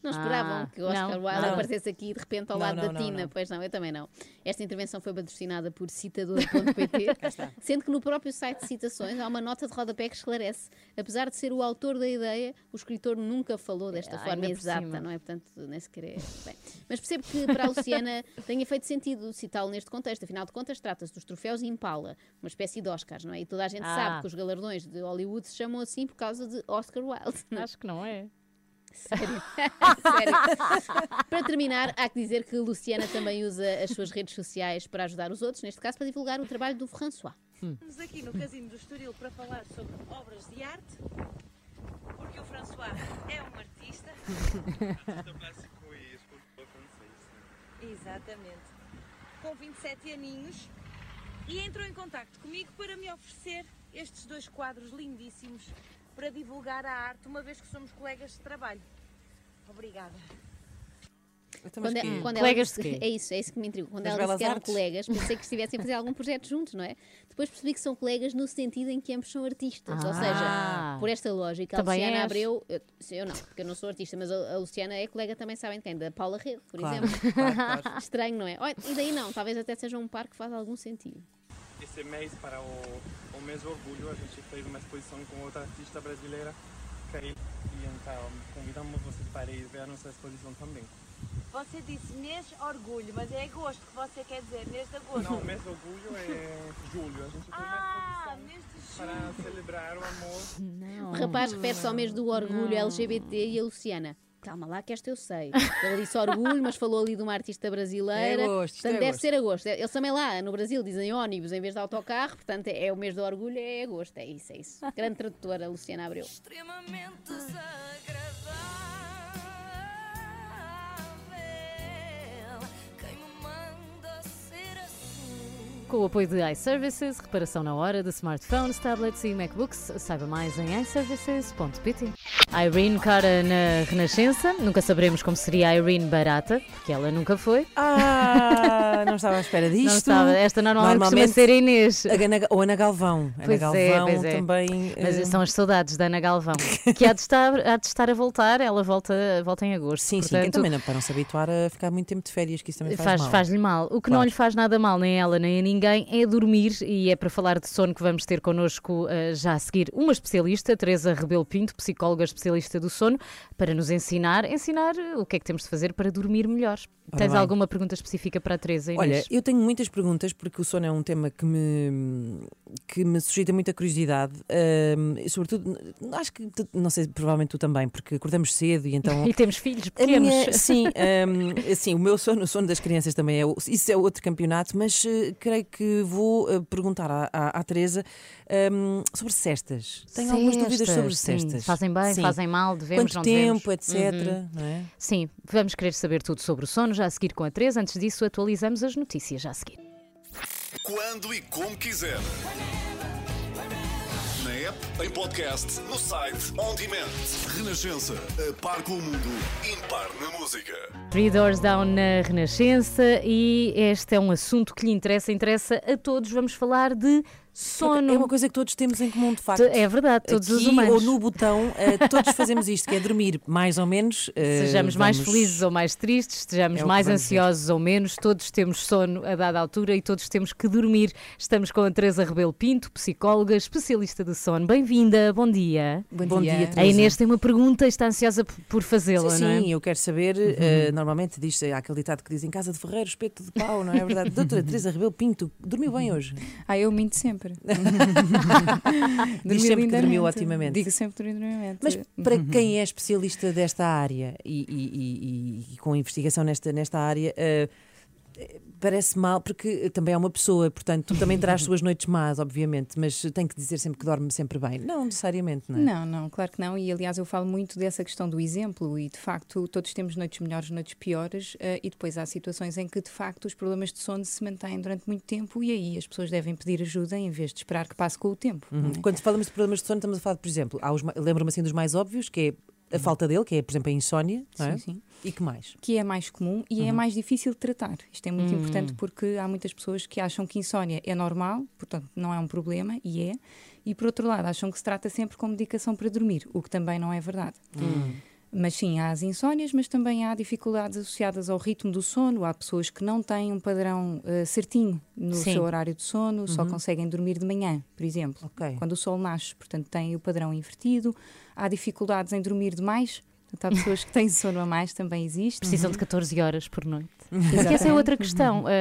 Não esperavam Ah, que o Oscar não, Wilde não. aparecesse aqui de repente ao Não, lado não, da não, Tina. não. Pois não, eu também não. Esta intervenção foi patrocinada por citador.pt, sendo que no próprio site de citações há uma nota de rodapé que esclarece. Apesar de ser o autor da ideia, o escritor nunca falou desta Ah, forma exata, não é? Portanto, nem sequer é. Bem, mas percebo que para a Luciana tenha feito sentido citá-lo neste contexto. Afinal de contas, trata-se dos troféus Impala, uma espécie de Oscars, não é? E toda a gente Ah. sabe que os galardões de Hollywood se chamam assim por causa de Oscar Wilde. Acho que não é. Sério. Sério. Para terminar, há que dizer que Luciana também usa as suas redes sociais para ajudar os outros, neste caso para divulgar o trabalho do François. Estamos aqui no Casino do Estoril para falar sobre obras de arte, porque o François é um artista. plástico e escultor francês. Exatamente. Com 27 aninhos e entrou em contacto comigo para me oferecer estes dois quadros lindíssimos para divulgar a arte, uma vez que somos colegas de trabalho. Obrigada. Quando, é- quando Colegas ela de quê? é isso, é isso que me intrigou. Quando ela disse que eram artes? colegas, pensei que estivessem a fazer algum projeto juntos, não é? Depois percebi que são colegas no sentido em que ambos são artistas. Ou Ah. seja, por esta lógica, a Luciana és? Abreu, eu, eu não, porque eu não sou artista, mas a, a Luciana é colega também, sabem de quem? Da Paula Rego, por Claro, exemplo. claro, claro. Estranho, não é? Olha, e daí não, talvez até seja um par que faz algum sentido. Esse mês, para o, o mês do orgulho, a gente fez uma exposição com outra artista brasileira, Kayle, e então convidamos vocês para ir ver a nossa exposição também. Você disse mês orgulho, mas é agosto que você quer dizer, mês de agosto. Não, mês do orgulho é julho. A gente fez Ah, uma mês de exposição para celebrar o amor. O rapaz refere-se ao mês do orgulho LGBT e a Luciana. Calma lá que esta eu sei. Ele disse orgulho, mas falou ali de uma artista brasileira. É agosto, portanto, é deve agosto. ser agosto. Eles também lá no Brasil dizem ónibus em vez de autocarro, portanto é o mês do orgulho, é agosto. É isso, é isso. Grande tradutora, Luciana Abreu. extremamente desagradável. Quem me manda ser assim? Com o apoio de iServices, reparação na hora de smartphones, tablets e MacBooks. Saiba mais em iServices.pt. Irene Cara na Renascença. Nunca saberemos como seria a Irene barata, porque ela nunca foi. Ah, não estava à espera disto. Não estava. Esta normalmente, costuma ser Inês. Ana- ou Ana Galvão. Ana Pois Galvão é, pois é. também. Mas eh, são as saudades da Ana Galvão, que há de estar, há de estar a voltar. Ela volta, volta em agosto. Sim, sim, portanto, também não, para não se habituar a ficar muito tempo de férias, que isso também faz, Faz, mal. faz-lhe mal. O que não Claro. lhe faz nada mal, nem a ela nem a ninguém, é dormir. E é para falar de sono que vamos ter connosco eh, já a seguir uma especialista, Teresa Rebelo Pinto, psicóloga especialista do sono, para nos ensinar, ensinar o que é que temos de fazer para dormir melhor. Tens bem. alguma pergunta específica para a Teresa? Inês? Olha, eu tenho muitas perguntas porque o sono é um tema que me, que me suscita muita curiosidade. E sobretudo, acho que, não sei, provavelmente tu também, porque acordamos cedo e então. E temos filhos pequenos. minha- sim, ahm, assim, o meu sono, o sono das crianças também é. Isso é outro campeonato, mas eh, creio que vou eh, perguntar à, à, à Teresa ahm, sobre cestas. Tenho algumas dúvidas sobre Cestas, sim. cestas. Fazem bem, Sim. fazem mal, devemos, Quanto não tempo, devemos. etc. Uhum. não é? Sim, vamos querer saber tudo sobre o sono já a seguir com a Teresa. Antes disso, atualizamos as notícias já a seguir. Quando e como quiser. Na app, em podcast, no site, on demand. Renascença, a par com o mundo, impar na música. Three Doors Down na Renascença e este é um assunto que lhe interessa, interessa a todos. Vamos falar de sono. É uma coisa que todos temos em comum, de facto. É verdade, todos os Aqui humanos. ou no botão, eh, todos fazemos isto, que é dormir mais ou menos. eh, Sejamos mais vamos- felizes ou mais tristes, estejamos É mais ver. ansiosos ou menos, todos temos sono a dada altura e todos temos que dormir. Estamos com a Teresa Rebelo Pinto, psicóloga, especialista de sono. Bem-vinda, bom dia. Bom Bom dia, dia, A. Inês tem uma pergunta e está ansiosa por fazê-la, Sim, não é? sim, eu quero saber. eh, normalmente diz há aquele ditado que diz em casa de Ferreiro, espeto de pau, não é verdade? Doutora Teresa Rebelo Pinto, dormiu bem hoje? Ah, eu minto sempre. Diz sempre que dormiu otimamente. Digo sempre que dormi lindamente. Mas para quem é especialista desta área e, e- e- e- com investigação nesta, nesta área, eh, parece mal, porque também é uma pessoa, portanto, tu também terás suas noites más, obviamente, mas tem que dizer sempre que dorme sempre bem. Não necessariamente, não é? Não, não, claro que não. E aliás, eu falo muito dessa questão do exemplo e de facto todos temos noites melhores, noites piores, eh, e depois há situações em que de facto os problemas de sono se mantêm durante muito tempo e aí as pessoas devem pedir ajuda em vez de esperar que passe com o tempo. Uhum. é? Quando falamos de problemas de sono, estamos a falar, por exemplo, lembro-me assim dos mais óbvios, que é a falta dele, que é, por exemplo, a insónia, não é? Sim, sim. E que mais? que é mais comum e é Uhum. mais difícil de tratar. Isto é muito Hum. importante porque há muitas pessoas que acham que insónia é normal, portanto não é um problema, e é, e por outro lado acham que se trata sempre com medicação para dormir, o que também não é verdade. Hum. Mas sim, há as insónias, mas também há dificuldades associadas ao ritmo do sono. Há pessoas que não têm um padrão eh, certinho no Sim. seu horário de sono, só Uhum. conseguem dormir de manhã, por exemplo, quando o sol nasce. Portanto, têm o padrão invertido. Há dificuldades em dormir demais. Portanto, há pessoas que têm sono a mais, também existe. Precisam de 14 horas por noite. Exatamente. essa é outra questão. Ah,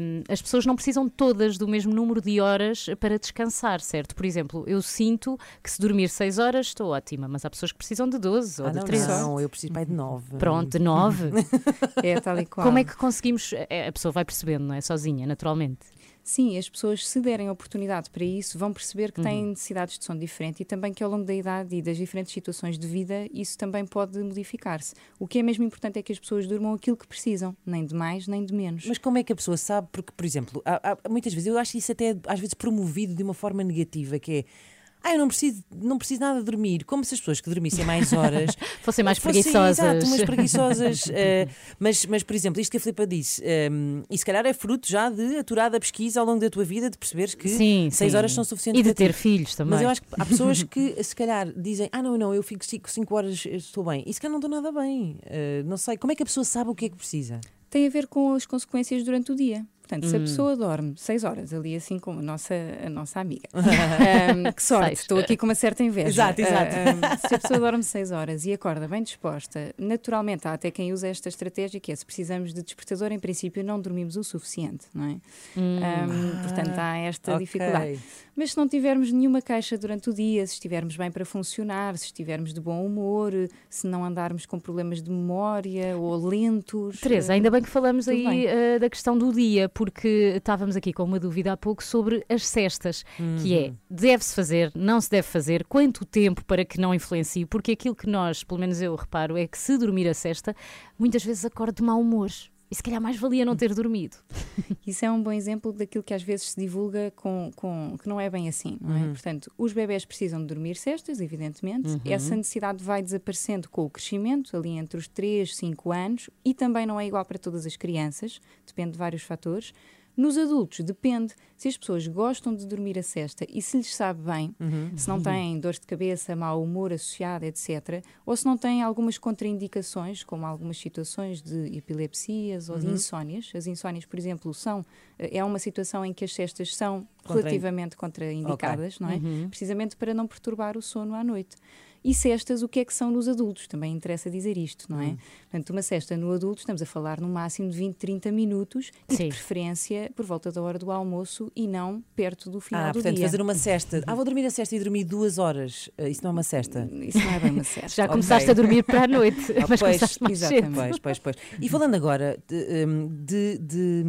hum, as pessoas não precisam todas do mesmo número de horas para descansar, certo? Por exemplo, eu sinto que se dormir 6 horas estou ótima, mas há pessoas que precisam de 12 ou Ah, de não, 13. não, eu preciso pai de nove. Pronto, de 9. É tal e qual. Como é que conseguimos. é, A pessoa vai percebendo, não é? Sozinha, naturalmente. Sim, as pessoas, se derem oportunidade para isso, vão perceber que têm Uhum. necessidades de sono diferente e também que ao longo da idade e das diferentes situações de vida, isso também pode modificar-se. O que é mesmo importante é que as pessoas durmam aquilo que precisam, nem de mais, nem de menos. Mas como é que a pessoa sabe? Porque, por exemplo, há- há- muitas vezes, eu acho isso até às vezes promovido de uma forma negativa, que é. Ah, eu não preciso, não preciso nada de dormir. Como se as pessoas que dormissem mais horas Fossem mais fossem, preguiçosas. Exato, umas preguiçosas. eh, mas, mas, por exemplo, isto que a Filipa disse, ehm, e se calhar é fruto já de aturada pesquisa ao longo da tua vida, de perceberes que Sim, seis sim. horas são suficientes E de para ter ti. filhos também. Mas eu acho que há pessoas que se calhar dizem, ah, não, não, eu fico 5 horas, eu estou bem. E se calhar não estou nada bem. Eh, não sei. Como é que a pessoa sabe o que é que precisa? Tem a ver com as consequências durante o dia. Portanto, se a Hum. pessoa dorme 6 horas ali, assim como a nossa, a nossa amiga, Ahm, que sorte, estou aqui com uma certa inveja. Exato, exato. Ahm, se a pessoa dorme 6 horas e acorda bem disposta, naturalmente há até quem usa esta estratégia que é se precisamos de despertador, em princípio não dormimos o suficiente, não é? Hum. Ahm, portanto, há esta dificuldade. Mas se não tivermos nenhuma queixa durante o dia, se estivermos bem para funcionar, se estivermos de bom humor, se não andarmos com problemas de memória ou lentos. Teresa, ah, ainda bem que falamos aí bem. eh, da questão do dia, porque estávamos aqui com uma dúvida há pouco sobre as cestas, que é, Uhum. deve-se fazer, não se deve fazer, quanto tempo para que não influencie, porque aquilo que nós, pelo menos eu reparo, é que se dormir a cesta, muitas vezes acordo de mau humor. E se calhar mais valia não ter dormido. Isso é um bom exemplo daquilo que às vezes se divulga com, com que não é bem assim, não é? Uhum. Portanto, os bebés precisam de dormir cestas, evidentemente. Uhum. Essa necessidade vai desaparecendo com o crescimento, ali entre os 3, 5 anos, e também não é igual para todas as crianças, depende de vários fatores. Nos adultos, depende. Se as pessoas gostam de dormir a cesta e se lhes sabe bem, Uhum. se não têm dores de cabeça, mau humor associado, etc., ou se não têm algumas contraindicações, como algumas situações de epilepsias ou de Uhum. insónias. As insónias, por exemplo, são é uma situação em que as cestas são relativamente contraindicadas, Ok. não é? Uhum. Precisamente para não perturbar o sono à noite. E cestas, o que é que são nos adultos? Também interessa dizer isto, não é? Hum. Portanto, uma cesta no adulto, estamos a falar no máximo de 20, 30 minutos e Sim. de preferência por volta da hora do almoço e não perto do final Ah, do portanto, dia. fazer uma cesta. Ah, vou dormir a cesta e dormir duas horas. Ah, Isso não é uma cesta? Isso não é bem uma cesta. Já começaste a dormir para a noite, Ah, mas pois, começaste mais cedo. exatamente. Pois, pois, pois. E falando agora de, hum, de- de-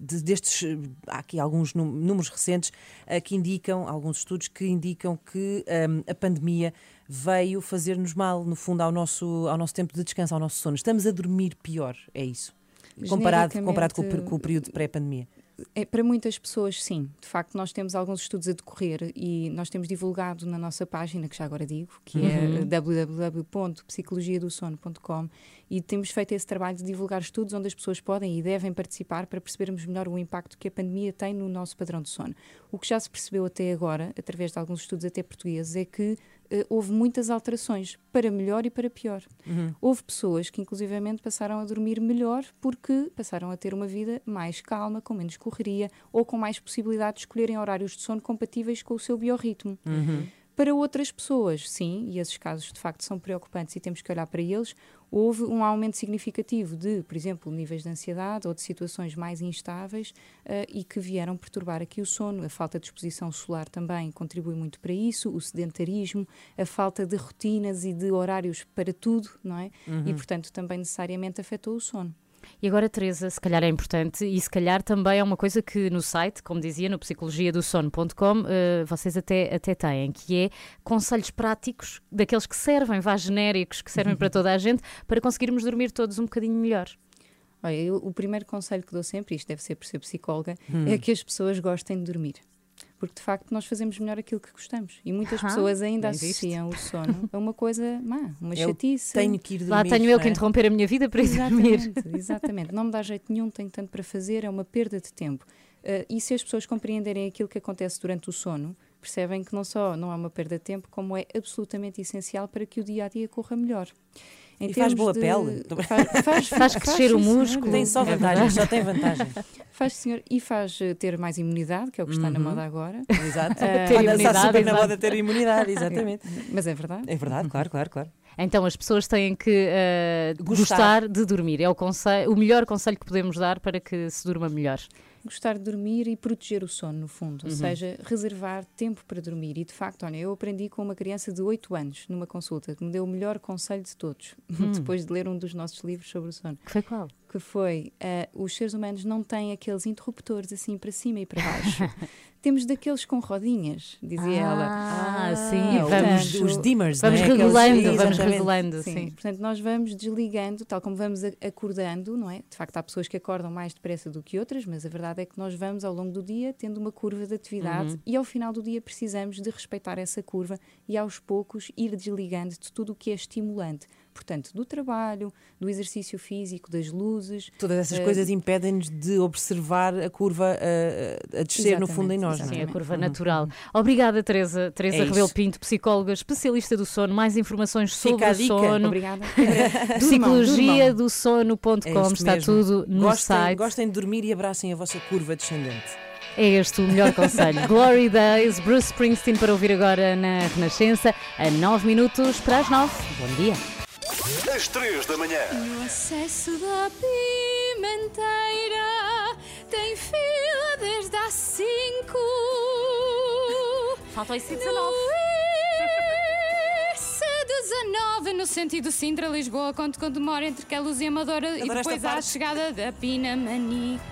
de- destes, há aqui alguns nú- números recentes eh, que indicam, alguns estudos que indicam que hum, a pandemia veio fazer-nos mal, no fundo, ao nosso, ao nosso tempo de descanso, ao nosso sono. Estamos a dormir pior, é isso? Comparado, comparado com, o, com o período de pré-pandemia. É, para muitas pessoas, sim. De facto, nós temos alguns estudos a decorrer e nós temos divulgado na nossa página, que já agora digo, que Uhum. é www.psicologiadosono.com e temos feito esse trabalho de divulgar estudos onde as pessoas podem e devem participar para percebermos melhor o impacto que a pandemia tem no nosso padrão de sono. O que já se percebeu até agora, através de alguns estudos até portugueses, é que eh, houve muitas alterações, para melhor e para pior. Uhum. Houve pessoas que, inclusivamente, passaram a dormir melhor porque passaram a ter uma vida mais calma, com menos correria ou com mais possibilidade de escolherem horários de sono compatíveis com o seu biorritmo. Uhum. Para outras pessoas, sim, e esses casos de facto são preocupantes e temos que olhar para eles, houve um aumento significativo de, por exemplo, níveis de ansiedade ou de situações mais instáveis eh, e que vieram perturbar aqui o sono. A falta de exposição solar também contribui muito para isso, o sedentarismo, a falta de rotinas e de horários para tudo, não é? Uhum. E, portanto, também necessariamente afetou o sono. E agora, Teresa, se calhar é importante e se calhar também é uma coisa que no site, como dizia, no psicologiadosono.com, eh, vocês até, até têm, que é conselhos práticos daqueles que servem, vá genéricos, que servem para toda a gente, para conseguirmos dormir todos um bocadinho melhor. Olha, eu- o primeiro conselho que dou sempre, isto deve ser por ser psicóloga, Hum. é que as pessoas gostem de dormir. Porque de facto nós fazemos melhor aquilo que gostamos. E muitas Ah, pessoas ainda associam o sono a uma coisa má, uma Eu chatice. tenho que ir Lá dormir, tenho eu não que é? interromper a minha vida para ir dormir. Exatamente, exatamente. Não me dá jeito nenhum, tenho tanto para fazer, é uma perda de tempo. Uh, e se as pessoas compreenderem aquilo que acontece durante o sono, percebem que não só não é uma perda de tempo, como é absolutamente essencial para que o dia a dia corra melhor. Em E faz boa de- pele. Faz, faz, Faz crescer o sim, senhora. músculo. Tem só É vantagens, verdade. só tem vantagens. Faz, senhor, e faz eh, ter mais imunidade, que é o que está na Uhum. moda agora. Exato. Eh, Ter Anda- está imunidade, super na moda ter imunidade, exatamente. Mas é verdade. É verdade, claro, claro, claro. Então as pessoas têm que eh, Gostar. gostar de dormir. É o, conselho, o melhor conselho que podemos dar para que se durma melhor. Gostar de dormir e proteger o sono, no fundo, ou Uhum. seja, reservar tempo para dormir. E de facto, olha, eu aprendi com uma criança de 8 anos, numa consulta, que me deu o melhor conselho de todos, Hum. depois de ler um dos nossos livros sobre o sono. Que foi qual? Que foi: ah, os seres humanos não têm aqueles interruptores assim para cima e para baixo. Temos daqueles com rodinhas, dizia ela. Ah, sim, E, vamos- portanto, os dimmers, Vamos é? Aqueles- regulando, vamos regulando, Sim, sim. portanto, nós vamos desligando, tal como vamos acordando, não é? De facto, há pessoas que acordam mais depressa do que outras, mas a verdade é que nós vamos ao longo do dia tendo uma curva de atividade Uhum. e ao final do dia precisamos de respeitar essa curva e aos poucos ir desligando de tudo o que é estimulante. Portanto, do trabalho, do exercício físico, das luzes. Todas essas eh, coisas impedem-nos de observar a curva a, a descer no fundo em nós. não é? Sim, a curva natural. Obrigada, Teresa. Teresa É Rebelo. Pinto, psicóloga, especialista do sono. Mais informações sobre Fica a o sono. Obrigada. Psicologia do sono.com É está mesmo. tudo no gostem, site. Gostem de dormir e abracem a vossa curva descendente. É este o melhor conselho. Glory Days, Bruce Springsteen para ouvir agora na Renascença, a 9 minutos para as 9. Bom dia. Às três da manhã. No acesso da pimenteira tem fila desde às cinco. Faltam aí 19. no sentido Sintra-Lisboa, quando, quando demora entre Queluz e Amadora Adoro e depois há a chegada da Pina Manique.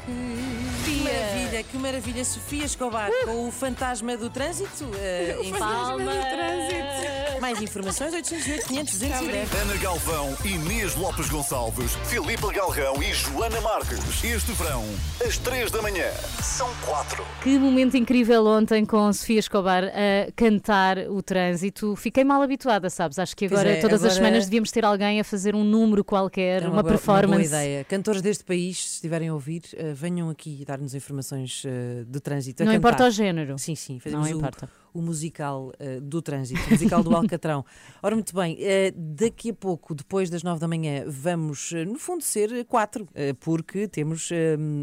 Que maravilha, que maravilha. Sofia Escobar uh! com o fantasma do trânsito. Uh, em fantasma do trânsito. Mais informações, 808 500 210. Ana Galvão, Inês Lopes Gonçalves, Filipe Galrão e Joana Marques. Este verão, às 3 da manhã, são 4. Que momento incrível ontem com Sofia Escobar a cantar o trânsito. Fiquei mal habituada, sabes? Acho que agora é, todas as agora- semanas, devíamos ter alguém a fazer um número qualquer, É uma, boa- performance. Uma boa ideia. Cantores deste país, se estiverem a ouvir, eh, venham aqui dar-nos informações eh, de trânsito. Não cantar. importa o género. Sim, sim. Não Fazemos o, importa. O musical eh, do trânsito, o musical do Alcatrão. Ora, muito bem, eh, daqui a pouco, depois das nove da manhã, vamos, eh, no fundo, ser quatro, porque temos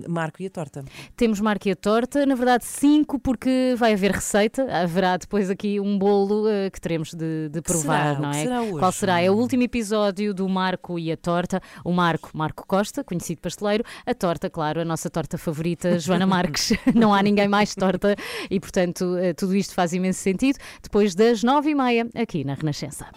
Marco e a Torta. Temos Marco e a Torta, na verdade cinco, porque vai haver receita. Haverá depois aqui um bolo que teremos de, de provar, será? Não é? será hoje? Qual será? É o último episódio do Marco e a Torta. O Marco, Marco Costa, conhecido pasteleiro. A Torta, claro, a nossa torta favorita, Joana Marques. não há ninguém mais torta e, portanto, tudo isto faz imenso sentido. Depois das nove e meia, aqui na Renascença.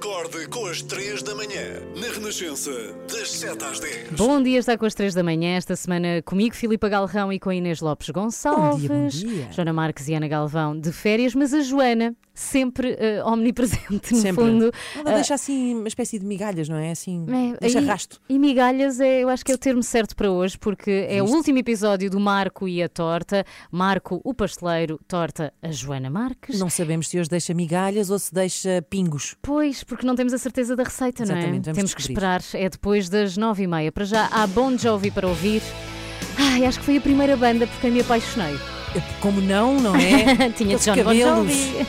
Acorde com as 3 da manhã, na Renascença, das 7 às 10. Bom dia, está com as três da manhã, esta semana comigo, Filipa Galrão e com a Inês Lopes Gonçalves. Bom dia, bom dia. Joana Marques e Ana Galvão de férias, mas a Joana sempre eh, omnipresente, no Sempre. fundo. Ela deixa assim uma espécie de migalhas, não é? Assim, é, deixa e- rasto. E migalhas é, eu acho que é o termo certo para hoje, porque é o último episódio do Marco e a Torta. Marco, o pasteleiro, Torta, a Joana Marques. Não sabemos se hoje deixa migalhas ou se deixa pingos. Pois, porque não temos a certeza da receita, não é? Exatamente, vamos Temos que esperar. É depois das nove e meia. Para já, há Bon Jovi para ouvir. Ai, acho que foi a primeira banda por quem me apaixonei. Como não, não é? Tinha Aqueles John Bon cabelos. Jovi.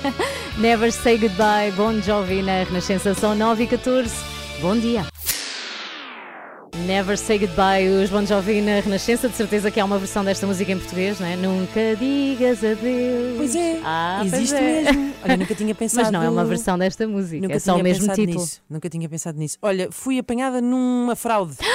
Never Say Goodbye, Bon Jovi na Renascença. São 9 e 14. Bom dia. Never Say Goodbye, os Bon Jovi na Renascença. De certeza que há uma versão desta música em português, não é? Nunca digas adeus. Pois é, Ah, pois existe é. mesmo. Olha, nunca tinha pensado. Mas não é uma versão desta música, Nunca é só o mesmo título. nisso. Nunca tinha pensado nisso. Olha, fui apanhada numa fraude.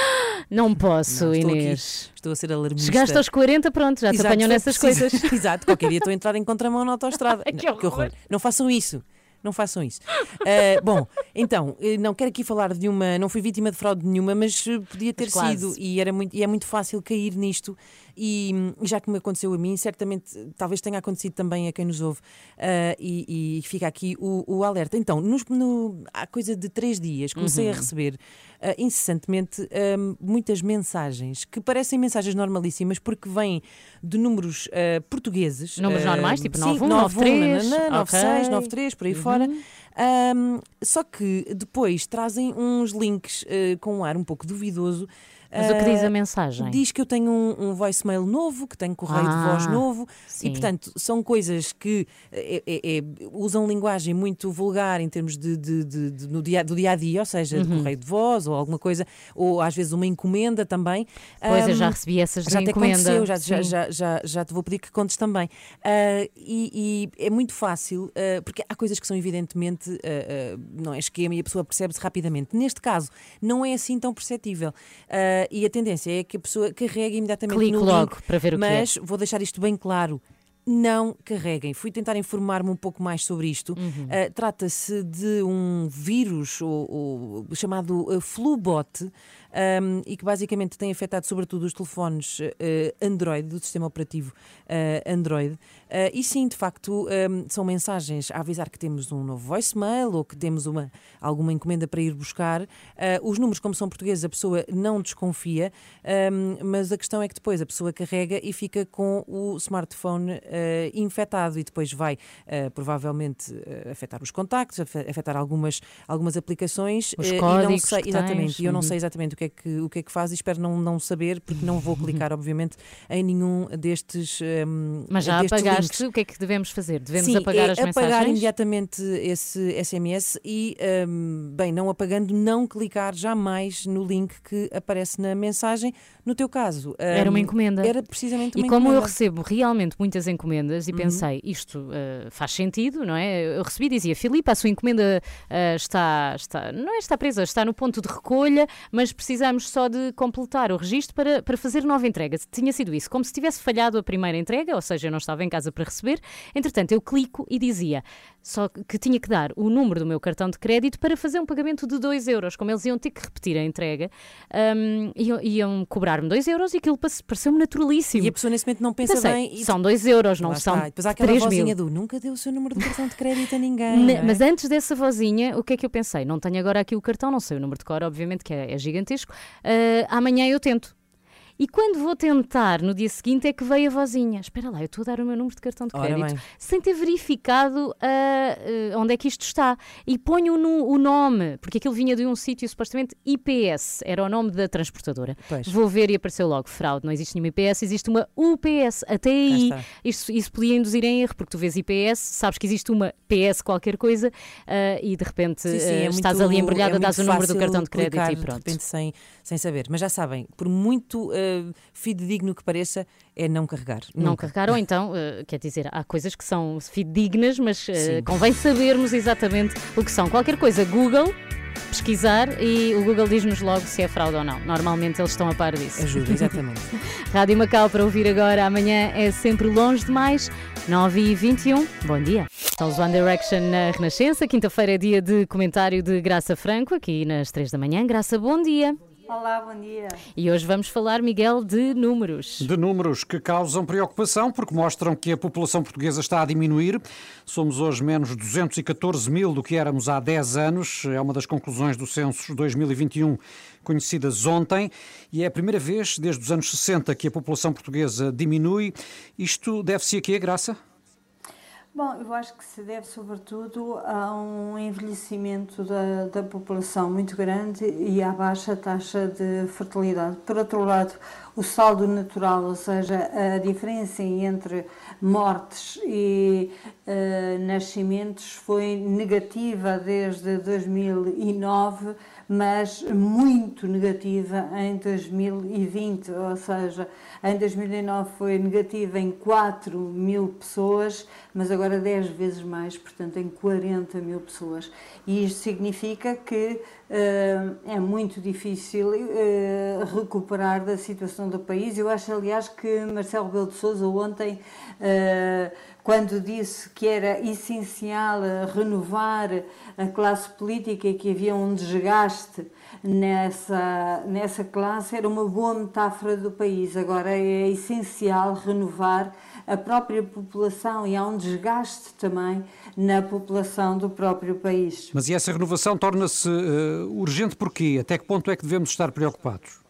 Não posso, Não, estou aqui- Inês. estou a ser alarmista. Chegaste aos 40, pronto, já te Exato, apanham foi nessas coisas. Exato, qualquer dia estou a entrar em contramão na autostrada. Que Não, horror. Não façam isso. Não façam isso. Ah, bom, então, eh, não quero aqui falar de uma. Não fui vítima de fraude nenhuma, mas eh, podia ter Mas sido. E, era muito, e é muito fácil cair nisto. E já que me aconteceu a mim, certamente talvez tenha acontecido também a quem nos ouve. Ah, e, e fica aqui o, o alerta. Então, nos, no, há coisa de três dias, comecei a Uhum. receber ah, incessantemente hum, muitas mensagens que parecem mensagens normalíssimas porque vêm de números portugueses. Números normais, tipo sim, 91, 91, 93, nananã, 96, ok. 93, por aí Uhum. fora. Ahm, só que depois trazem uns links eh, com um ar um pouco duvidoso. Mas o que diz a Ah, mensagem? Diz que eu tenho um, um voicemail novo, que tenho correio de Ah, voz novo, sim. e portanto são coisas que eh, eh, eh, usam linguagem muito vulgar em termos de, de- de- de- no dia, do dia a dia, ou seja, de Uhum. correio de voz ou alguma coisa, ou às vezes uma encomenda também. Pois, eu já recebi essas de já te encomenda, aconteceu, já, já, já, já, já te vou pedir que contes também. Ah, e, e é muito fácil, ah, porque há coisas que são evidentemente, ah, ah, não é esquema e a pessoa percebe-se rapidamente. Neste caso, não é assim tão perceptível. E a tendência é que a pessoa carregue imediatamente Clique no logo link, para ver o que é. mas vou deixar isto bem claro. Não carreguem. Fui tentar informar-me um pouco mais sobre isto. Uhum. Ah, Trata-se de um vírus ou, ou chamado ah, Flubot um, e que basicamente tem afetado sobretudo os telefones eh, Android, do sistema operativo eh, Android. Eh, e sim, de facto, um, são mensagens a avisar que temos um novo voicemail ou que temos uma, alguma encomenda para ir buscar. Os números, como são portugueses, a pessoa não desconfia, um, mas a questão é que depois a pessoa carrega e fica com o smartphone infectado e depois vai provavelmente afetar os contactos, afe- afetar algumas, algumas aplicações. Os eh, e não códigos sei, exatamente, e eu não uhum. sei exatamente o que é que, o que, é que faz e espero não, não saber, porque não vou clicar, obviamente, em nenhum destes. um, Mas já destes apagaste, links. o que é que devemos fazer? Devemos Sim, apagar é as apagar mensagens? imediatamente esse SMS e, hum, bem, não apagando, não clicar jamais no link que aparece na mensagem. No teu caso, Era uma encomenda. Era precisamente uma E como eu encomenda. recebo realmente muitas encomendas e Uhum. pensei, isto eh, faz sentido, não é? Eu recebi e dizia, Filipe, a sua encomenda eh, está, está, não é está presa, está no ponto de recolha, mas precisamos só de completar o registro para, para fazer nova entrega. Tinha sido isso, como se tivesse falhado a primeira entrega, ou seja, eu não estava em casa para receber. Entretanto, eu clico e dizia só que tinha que dar o número do meu cartão de crédito para fazer um pagamento de 2 euros. Como eles iam ter que repetir a entrega, um, iam, iam cobrar-me 2 euros e aquilo pareceu-me naturalíssimo. E a pessoa nesse momento não pensa Pensei, bem. E... São 2 euros, não Lá são está. Depois há aquela 3 vozinha mil. do nunca deu o seu número de cartão de crédito a ninguém. É? Mas antes dessa vozinha, o que é que eu pensei? Não tenho agora aqui o cartão, não sei o número de cor, obviamente, que é, é gigantesco. Ah, amanhã eu tento. E quando vou tentar no dia seguinte é que veio a vozinha. Espera lá, eu estou a dar o meu número de cartão de crédito sem ter verificado ah, ah, onde é que isto está. E ponho no, o nome, porque aquilo vinha de um sítio supostamente IPS, era o nome da transportadora. Pois. Vou ver e apareceu logo fraude. Não existe nenhuma IPS, existe uma UPS. Até aí, isso, isso podia induzir em erro, porque tu vês IPS, sabes que existe uma PS qualquer coisa ah, e de repente Sim, sim, é estás muito- ali embrulhada, é dás o número do cartão de crédito e De pronto. repente sem, sem saber. Mas já sabem, por muito uh, fidedigno que pareça, é não carregar. Não Nunca. carregar, ou então, eh, quer dizer, há coisas que são fidedignas, mas Sim. convém sabermos exatamente o que são. Qualquer coisa, Google, pesquisar e o Google diz-nos logo se é fraude ou não. Normalmente eles estão a par disso. Ajuda, exatamente. Rádio Macau para ouvir agora. Amanhã é sempre longe demais. 9 e 21 Bom dia. São os One Direction na Renascença. Quinta-feira é dia de comentário de Graça Franco, aqui nas 3 da manhã. Graça, bom dia. Olá, bom dia. E hoje vamos falar, Miguel, de números. De números que causam preocupação porque mostram que a população portuguesa está a diminuir. Somos hoje menos 214 mil do que éramos há 10 anos. É uma das conclusões do censo 2021 conhecidas ontem e é a primeira vez desde os anos 60 que a população portuguesa diminui. Isto deve-se a quê, Graça? Bom, eu acho que se deve sobretudo a um envelhecimento da, da população muito grande e à baixa taxa de fertilidade. Por outro lado, o saldo natural, ou seja, a diferença entre mortes e eh, nascimentos foi negativa desde 2009, mas muito negativa em 2020, ou seja, em 2009 foi negativa em 4 mil pessoas, mas agora 10 vezes mais, portanto em 40 mil pessoas. E isto significa que eh, é muito difícil eh, recuperar da situação do país. Eu acho, aliás, que Marcelo Rebelo de Sousa ontem, eh, quando disse que era essencial renovar a classe política e que havia um desgaste nessa, nessa classe, era uma boa metáfora do país. Agora é essencial renovar a própria população e há um desgaste também na população do próprio país. Mas e essa renovação torna-se eh, urgente porquê? Até que ponto é que devemos estar preocupados?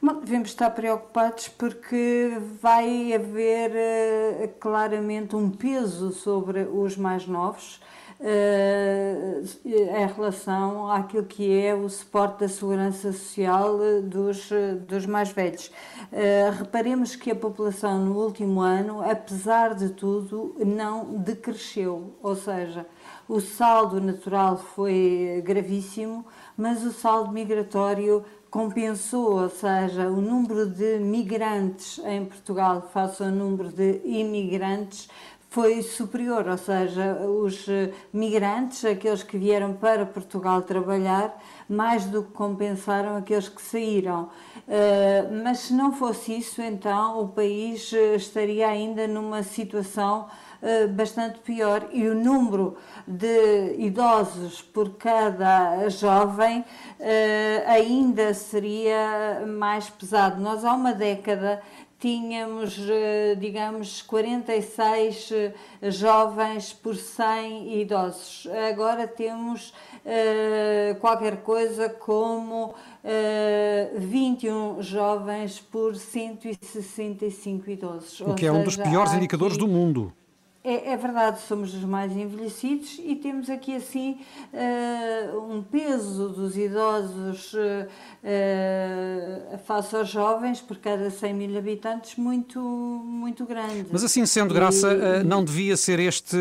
Bom, devemos estar preocupados porque vai haver eh, claramente um peso sobre os mais novos eh, em relação àquilo que é o suporte da segurança social eh, dos, dos mais velhos. Eh, reparemos que a população no último ano, apesar de tudo, não decresceu, ou seja, o saldo natural foi gravíssimo, mas o saldo migratório compensou, ou seja, o número de migrantes em Portugal face ao número de imigrantes foi superior, ou seja, os eh, migrantes, aqueles que vieram para Portugal trabalhar, mais do que compensaram aqueles que saíram. Eh, mas se não fosse isso, então o país eh, estaria ainda numa situação bastante pior e o número de idosos por cada jovem eh, ainda seria mais pesado. Nós há uma década tínhamos, eh, digamos, 46 eh, jovens por 100 idosos. Agora temos eh, qualquer coisa como eh, 21 jovens por 165 idosos. O que é um dos piores indicadores aqui- do mundo. É, é verdade, somos os mais envelhecidos e temos aqui assim eh, um peso dos idosos eh, eh, face aos jovens por cada 100 mil habitantes muito, muito grande. Mas assim sendo, E- Graça, eh, não devia ser este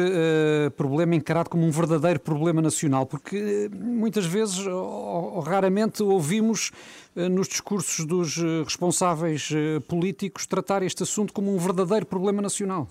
problema encarado como um verdadeiro problema nacional, porque muitas vezes, ou, ou raramente, ouvimos nos discursos dos responsáveis políticos tratar este assunto como um verdadeiro problema nacional.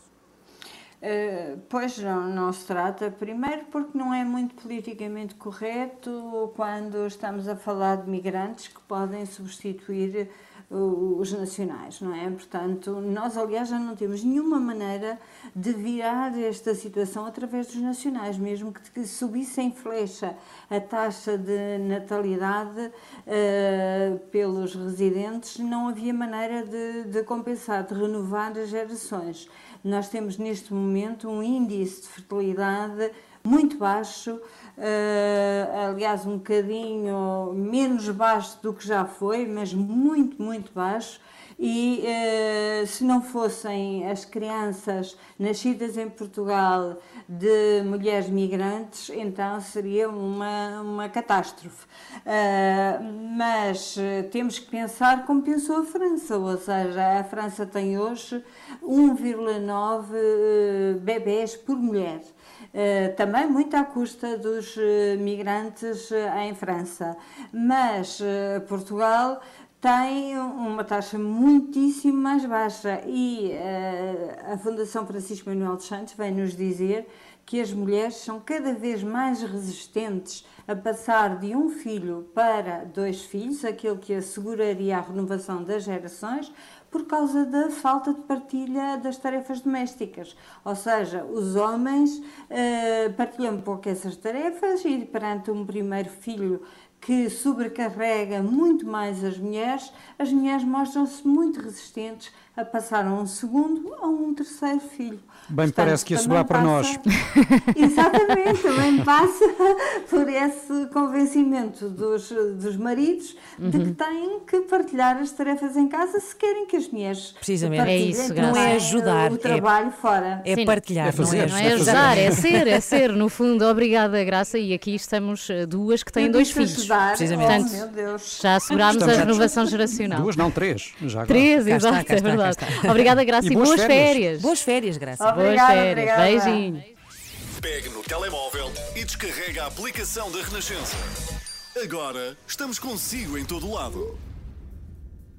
Uh, pois não, não se trata, primeiro porque não é muito politicamente correto quando estamos a falar de migrantes que podem substituir os nacionais, não é? Portanto, nós, aliás, já não temos nenhuma maneira de virar esta situação através dos nacionais, mesmo que, que subisse em flecha a taxa de natalidade uh, pelos residentes, não havia maneira de, de compensar, de renovar as gerações. Nós temos neste momento um índice de fertilidade muito baixo, uh, aliás, um bocadinho menos baixo do que já foi, mas muito, muito baixo. E uh, se não fossem as crianças nascidas em Portugal de mulheres migrantes, então seria uma, uma catástrofe. Uh, mas temos que pensar como pensou a França, ou seja, a França tem hoje 1,9 bebés por mulher. Eh, também muito à custa dos eh, migrantes eh, em França. Mas Portugal tem uma taxa muitíssimo mais baixa e a Fundação Francisco Manuel dos Santos vem nos dizer que as mulheres são cada vez mais resistentes a passar de um filho para dois filhos, aquilo que asseguraria a renovação das gerações, por causa da falta de partilha das tarefas domésticas. Ou seja, os homens uh, partilham pouco essas tarefas e perante um primeiro filho que sobrecarrega muito mais as mulheres, as mulheres mostram-se muito resistentes a passar a um segundo ou um terceiro filho. Bem, Portanto, parece que ia sobrar para nós. Exatamente, também passa por esse convencimento dos, dos maridos uhum. de que têm que partilhar as tarefas em casa se querem que as mulheres Precisamente. É isso, não é ajudar. O trabalho é, fora. É partilhar, é fazer, não é, não é ajudar, é ser, é ser. No fundo, obrigada, Graça. E aqui estamos eh, duas que têm dois filhos. Ajudar. Precisamente. Portanto, oh, meu Deus. já assegurámos estamos a renovação geracional. Duas, não, três. Já agora. Três, exato, é verdade. Obrigada, Graça, e, e boas, boas férias. férias. Boas férias, Graça. Obrigada, boas férias. Obrigada. Beijinho. Pegue no telemóvel e descarrega a aplicação da Renascença. Agora estamos consigo em todo lado.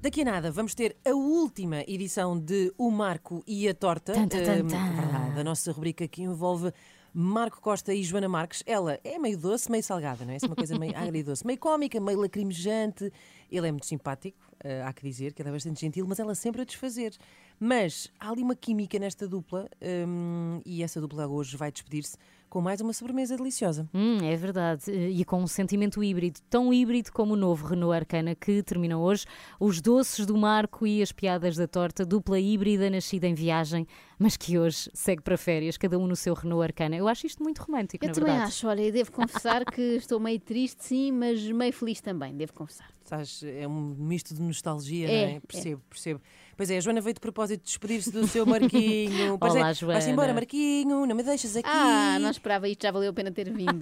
Daqui a nada vamos ter a última edição de O Marco e a Torta. Tan, tan, tan, tan. Verdade, a nossa rubrica que envolve Marco Costa e Joana Marques. Ela é meio doce, meio salgada, não é? é uma coisa meio agridoce, meio cómica, meio lacrimejante. Ele é muito simpático, uh, há que dizer, que ela é bastante gentil, mas ela sempre a desfazer. Mas há ali uma química nesta dupla um, e essa dupla hoje vai despedir-se com mais uma sobremesa deliciosa. Hum, é verdade. E com um sentimento híbrido, tão híbrido como o novo Renault Arcana que termina hoje. Os doces do Marco e as piadas da torta, dupla híbrida nascida em viagem, mas que hoje segue para férias, cada um no seu Renault Arcana. Eu acho isto muito romântico, Eu na também verdade. acho, olha, e devo confessar que estou meio triste, sim, mas meio feliz também, devo confessar. Sabes, é um misto de nostalgia, É, não é? Percebo, percebo. Pois é, a Joana veio de propósito despedir-se do seu Marquinho. Pois Olá, é, Joana. Vai-se embora, Marquinho, não me deixas aqui. Ah, não esperava isto, já valeu a pena ter vindo,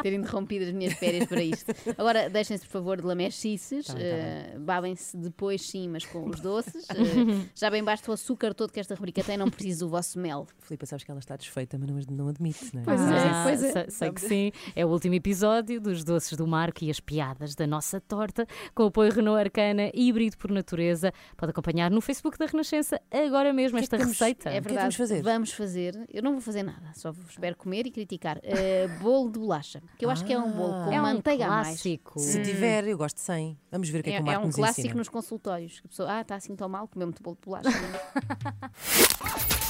ter interrompido as minhas férias para isto. Agora, deixem-se, por favor, de lamechices, Tá tá uh, babem-se depois sim, mas com os doces. Uh, já bem basta o açúcar todo que esta rubrica tem, não preciso do vosso mel. Filipa, sabes que ela está desfeita, mas não, não admite, não é? Pois é, Ah, pois é. Sei, sei que sim. É o último episódio dos Doces do Marco e as piadas da nossa torta, com o apoio Renault Arcana, híbrido por natureza. Pode acompanhar no Facebook da Renascença agora mesmo esta receita. É verdade. vamos fazer? Vamos fazer. Eu não vou fazer nada, só vos espero comer e criticar. Uh, bolo de bolacha, que eu acho que é um bolo com É um manteiga a mais. clássico. Se tiver, eu gosto de 100. Vamos ver o que é, É, que o é Marco um nos clássico ensina. nos consultórios. A pessoa, ah, está assim tão mal, comeu muito bolo de bolacha.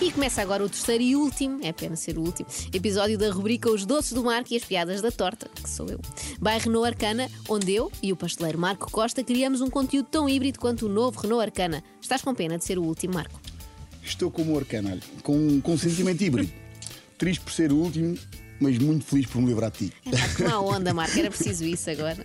E começa agora o terceiro e último, é pena ser o último, episódio da rubrica Os Doces do Marco e as Piadas da Torta, que sou eu. By Renault Arcana, onde eu e o pasteleiro Marco Costa criamos um conteúdo tão híbrido quanto o novo Renault Arcana. Estás com pena de ser o último, Marco? Estou como o Arcana, olha, com, com um sentimento híbrido. Triste por ser o último, mas muito feliz por me livrar de ti. É que má onda, Marco, era preciso isso agora.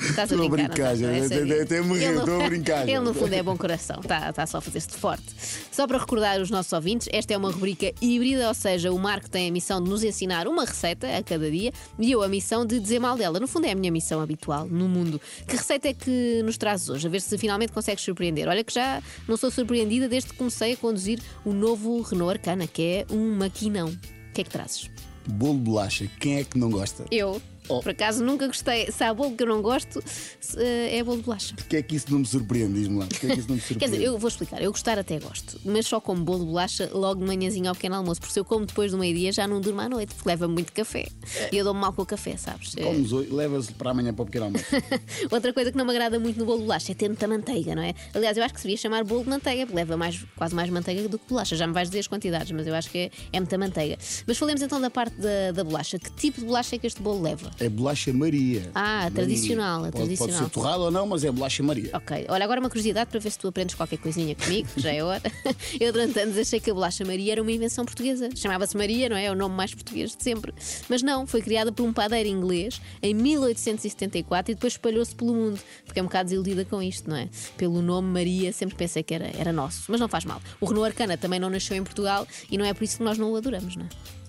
Estás a Estou a brincar, brincar, não já? Eu até- me rio, estou a brincar. Ele, no fundo, é bom coração, está, está só a fazer-se forte. Só para recordar os nossos ouvintes, esta é uma rubrica híbrida, ou seja, o Marco tem a missão de nos ensinar uma receita a cada dia e eu a missão de dizer mal dela. No fundo, é a minha missão habitual no mundo. Que receita é que nos trazes hoje? A ver se finalmente consegues surpreender. Olha que já não sou surpreendida desde que comecei a conduzir o novo Renault Arcana, que é um maquinão. O que é que trazes? Bolo de bolacha, quem é que não gosta? Eu. Oh. Por acaso nunca gostei. Se há bolo que eu não gosto, se, eh, é bolo de bolacha. Porquê é que isso não me surpreende? Diz-me lá. Porquê é que isso não me surpreende? Quer dizer, eu vou explicar. Eu gostar até gosto, mas só como bolo de bolacha logo de manhãzinho ao pequeno almoço. Porque se eu como depois do meio-dia já não durmo à noite, porque leva muito café. E eu dou-me mal com o café, sabes? Eh, Comes hoje, levas para amanhã para o pequeno almoço. Outra coisa que não me agrada muito no bolo de bolacha é ter muita manteiga, não é? Aliás, eu acho que se devia chamar bolo de manteiga, porque leva mais, quase mais manteiga do que bolacha. Já me vais dizer as quantidades, mas eu acho que é, é muita manteiga. Mas falemos então da parte da, da bolacha. Que tipo de bolacha é que este bolo leva? É bolacha Maria. Ah, Maria. tradicional, a Pode, tradicional. Pode ser torrado ou não, mas é bolacha Maria. Ok, olha, agora uma curiosidade para ver se tu aprendes qualquer coisinha comigo, que já é hora. Eu durante anos achei que a bolacha Maria era uma invenção portuguesa. Chamava-se Maria, não é? É o nome mais português de sempre. Mas não, foi criada por um padeiro inglês em 1874 e depois espalhou-se pelo mundo. Fiquei um bocado desiludida com isto, não é? Pelo nome Maria, sempre pensei que era, era nosso. Mas não faz mal. O Renault Arcana também não nasceu em Portugal e não é por isso que nós não o adoramos, não é?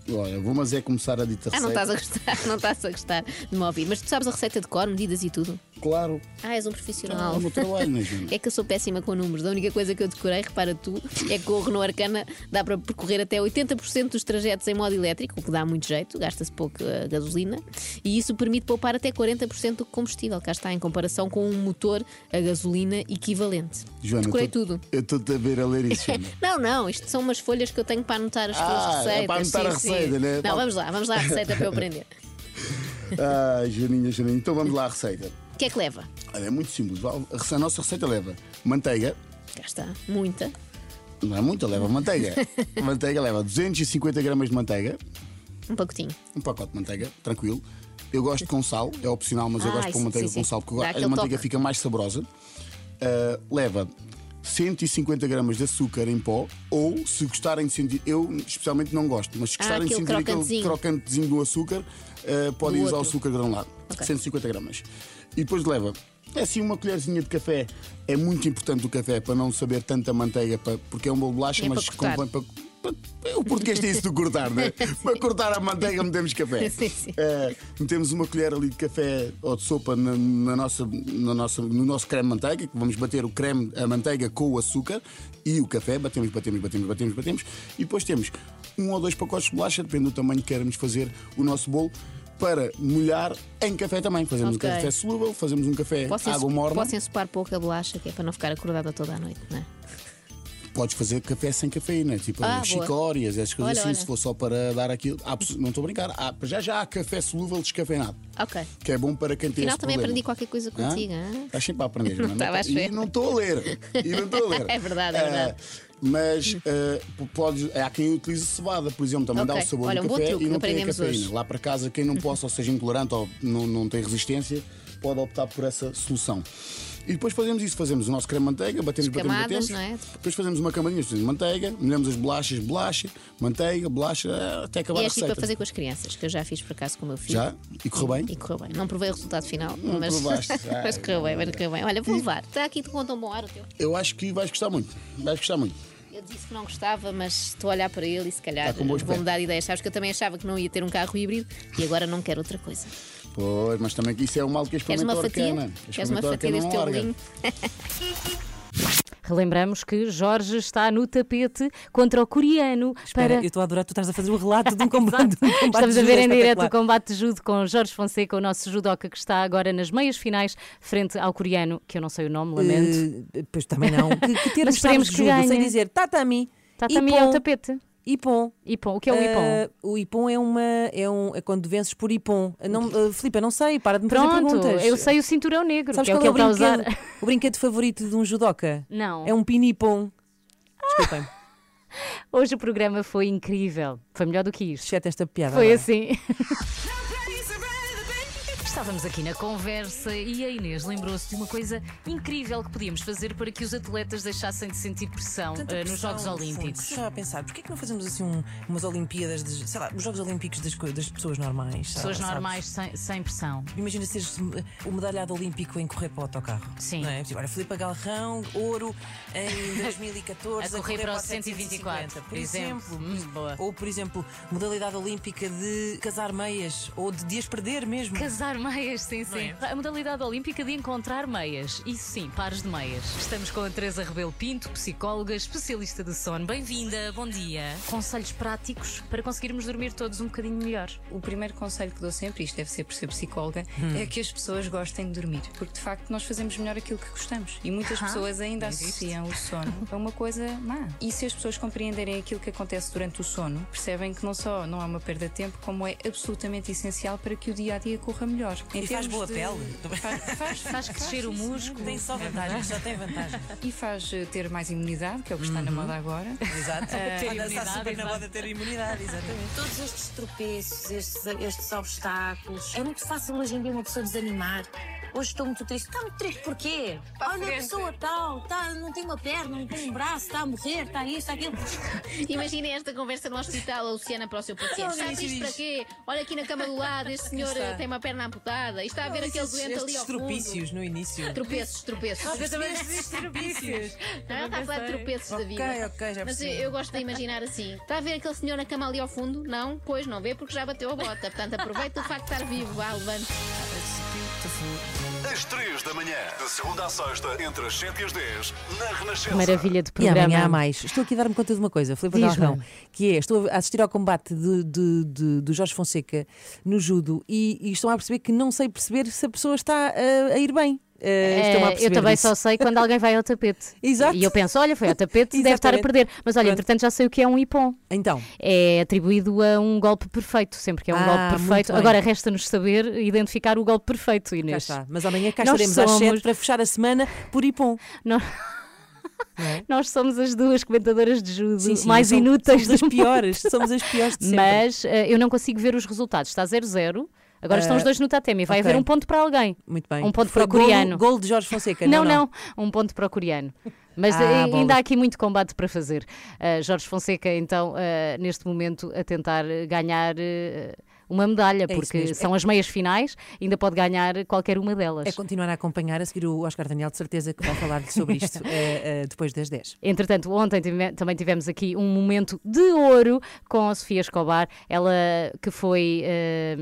Olha, vou mas é começar a dita Ah, não estás a gostar, não estás a gostar de me ouvir. Mas tu sabes a receita de cor, medidas e tudo? Claro. Ah, és um profissional. Ah, é o meu trabalho, não é, Joana? É que eu sou péssima com números. A única coisa que eu decorei, repara tu, é que com o Renault Arcana dá para percorrer até 80% dos trajetos em modo elétrico, o que dá muito jeito, gasta-se pouco uh, gasolina, e isso permite poupar até 40% do combustível, cá está, em comparação com um motor a gasolina equivalente. Joana, Decorei tô- tudo. Eu estou-te a ver a ler isso. Não, não, isto são umas folhas que eu tenho para anotar as Ah, tuas é receitas. para anotar sim, a receita, sim. né? Não, vamos lá, vamos lá à receita para eu aprender. Ai, Joaninha, Joaninha. Então vamos lá à receita. O que é que leva? Olha, é muito simples. A nossa receita leva manteiga, Cá está, muita. não é muita, leva manteiga. manteiga leva 250 gramas de manteiga, Um pacotinho. um pacote de manteiga, tranquilo. Eu gosto com sal, é opcional, mas eu Ah, gosto de pôr isso, manteiga sim, com sim. sal, porque Dá a manteiga toque. fica mais saborosa. Uh, leva 150 gramas de açúcar em pó, ou se gostarem de sentir, eu especialmente não gosto, mas se Ah, gostarem de aquele sentir aquele crocantezinho. do açúcar, uh, podem Do usar o açúcar granulado. Ok. 150 gramas. E depois leva. É assim uma colherzinha de café. É muito importante o café para não saber tanta manteiga, para- porque é um bolo de bolacha, É mas convém para, O português tem isso de cortar, né? para cortar a manteiga metemos café. Sim, sim. Eh, metemos uma colher ali de café ou de sopa na, na nossa, na nossa, no nosso creme de manteiga, que vamos bater o creme, a manteiga com o açúcar e o café, batemos, batemos, batemos, batemos, batemos, e depois temos um ou dois pacotes de bolacha, depende do tamanho que queremos fazer o nosso bolo. Para molhar em café também. Fazemos Ok. um café solúvel, fazemos um café Posso, água morna. posso ensopar pouco a bolacha, que é para não ficar acordada toda a noite, não é? Podes fazer café sem cafeína, tipo Ah, chicórias, essas coisas Olha, assim, olha. se for só para dar aquilo. Há pessoas- não estou a brincar, há- já já há café solúvel descafeinado, Ok. que é bom para quem tem Afinal, esse também problema. aprendi qualquer coisa contigo. Estás sempre a aprender, Não estava à E não estou a ler. E não estou a ler. É verdade, é verdade. Ah, mas ah, p- podes, há quem utilize cevada, por exemplo, também dá Ok. o sabor Olha, do um café truque, e não tem a cafeína. hoje. Lá para casa, quem não possa, ou seja intolerante ou não, não tem resistência, pode optar por essa solução. E depois fazemos isso, fazemos o nosso creme de manteiga, batemos, batemos, Camadas, batemos. não é? Depois fazemos uma camadinha, fazemos manteiga, molhamos as bolachas, bolacha, manteiga, bolacha, até acabar E a é tipo receita. para fazer com as crianças, que eu já fiz por acaso com o meu filho. Já? E correu bem? E correu bem. Não provei o resultado final, Não mas, provaste. mas correu bem, mas correu bem. Olha, vou levar. Está aqui com tão bom ar o teu. Eu acho que vais gostar muito. Vais gostar muito. Eu disse que não gostava, mas estou a olhar para ele e se calhar Está com bom vou aspecto. mudar de ideias. Sabes que eu também achava que não ia ter um carro híbrido e agora não quero outra coisa. Pois, mas também que isso é o mal que a Queres uma fatia? arcana. A Queres uma fatia deste teu bolinho? Relembramos que Jorge está no tapete contra o coreano Espera, para. eu estou a adorar, tu estás a fazer o relato de um combate. de um combate Estamos a ver em é direto o combate de judo com Jorge Fonseca, o nosso judoca que está agora nas meias finais, frente ao coreano, que eu não sei o nome, lamento. Eh, pois também não. Que, que termos Mas que judo? Ganhe. dizer tatami. Tatami é Ippon. o tapete. Ipon. Ipon. O que é o Ipon? Eh, o Ipon é uma é um é quando vences por Ipon. Não, uh, Filipe, eu não sei, para de me fazer Pronto, perguntas. eu sei o cinturão negro, Sabes que é o qual que está a usar. brinquedo, o brinquedo favorito de um judoca? Não. É um pinipom. Desculpem. Hoje o programa foi incrível. Foi melhor do que isto. Exceto esta piada. Foi agora. assim. Estávamos aqui na conversa e a Inês lembrou-se de uma coisa incrível que podíamos fazer para que os atletas deixassem de sentir pressão eh, nos pressão, Jogos no fundo. Olímpicos. Estava a pensar, porquê que não fazemos assim um- umas Olimpíadas, de, sei lá, os Jogos Olímpicos das, das pessoas normais? Pessoas sabes? normais sem, sem pressão. Imagina seres o medalhado olímpico em correr para o autocarro. Sim. Não é? Tipo, Olha, Filipe Galrão, ouro em 2014. A correr para o 124, 124, por exemplo. Hum, Ou, por exemplo, modalidade olímpica de casar meias ou de dias perder mesmo. Casar Meias, sim, sim. A modalidade olímpica de encontrar meias. Isso sim, pares de meias. Estamos com a Teresa Rebelo Pinto, psicóloga, especialista de sono. Bem-vinda, bom dia. Conselhos práticos para conseguirmos dormir todos um bocadinho melhor. O primeiro conselho que dou sempre, isto deve ser por ser psicóloga, Hum. é que as pessoas gostem de dormir. Porque de facto nós fazemos melhor aquilo que gostamos. E muitas Ah, pessoas ainda visto. associam o sono a uma coisa má. E se as pessoas compreenderem aquilo que acontece durante o sono, percebem que não só não há uma perda de tempo, como é absolutamente essencial para que o dia a dia corra melhor. E faz boa de- pele. Faz, faz, Faz crescer o músculo. Tem só vantagem, só tem vantagem. E faz eh, ter mais imunidade, que é o que está na moda agora. Exato. Eh, Olha, está super na moda ter imunidade, exatamente. Todos estes tropeços, estes, estes obstáculos. É muito fácil hoje em dia uma pessoa desanimar. Hoje estou muito triste. Está muito triste porquê? Olha a pessoa tal, tá, não tem uma perna, não tem um braço, está a morrer, está isto, está aquilo. Imaginem esta conversa no hospital, a Luciana para o seu paciente. Está triste para quê? Olha aqui na cama do lado, este senhor eh, tem uma perna amputada. E está a ver Não, aquele doente ali ao fundo. tropícios no início. Tropeços, tropeços. Ah, eu também tropícios. Não, está a falar de tropeços da Ok, vida. ok, já Mas eu, percebi. eu gosto de imaginar assim. Está a ver aquele senhor na cama ali ao fundo? Não? Pois, não vê porque já bateu a bota. Portanto, aproveita o facto de estar vivo. Vá, levante. Às 3 da manhã, de segunda à sexta, entre as 7 e as 10, na Renascença. Maravilha de E programa. amanhã há mais. Estou aqui a dar-me conta de uma coisa, Filipe Diz-me. Galrão, que é, estou a assistir ao combate de, de- de- do Jorge Fonseca no judo e, e estou a perceber que não sei perceber se a pessoa está uh, a ir bem. Uh, É, eu também disso. só sei quando alguém vai ao tapete. Exato. E eu penso, olha, foi ao tapete, deve estar a perder. Mas olha, Pronto. entretanto já sei o que é um ipom. Então. É atribuído a um golpe perfeito, sempre que é um Ah, golpe perfeito. Agora resta-nos saber identificar o golpe perfeito, Inês. Mas amanhã cá Nós estaremos às somos- 7 para fechar a semana por Ipom. Nós... Nós somos as duas comentadoras de judo é? Sim, sim, mais inúteis somos as piores, somos as piores de sempre. Mas eh, eu não consigo ver os resultados. Está 0-0. Agora estão Ah, os dois no tatame. Vai ok. haver um ponto para alguém. Muito bem. Um ponto Foi para o coreano. golo de Jorge Fonseca. Não, Não, não, Um ponto para o coreano. Mas Ah, eh, ainda bolas. há aqui muito combate para fazer. Uh, Jorge Fonseca, então, uh, neste momento, a tentar uh, ganhar uh, uma medalha, É porque são as meias finais, ainda pode ganhar qualquer uma delas. É continuar a acompanhar, a seguir o Oscar Daniel, de certeza que vai falar sobre isto eh, eh, depois das 10. Entretanto, ontem tive- também tivemos aqui um momento de ouro com a Sofia Escobar, ela que foi eh,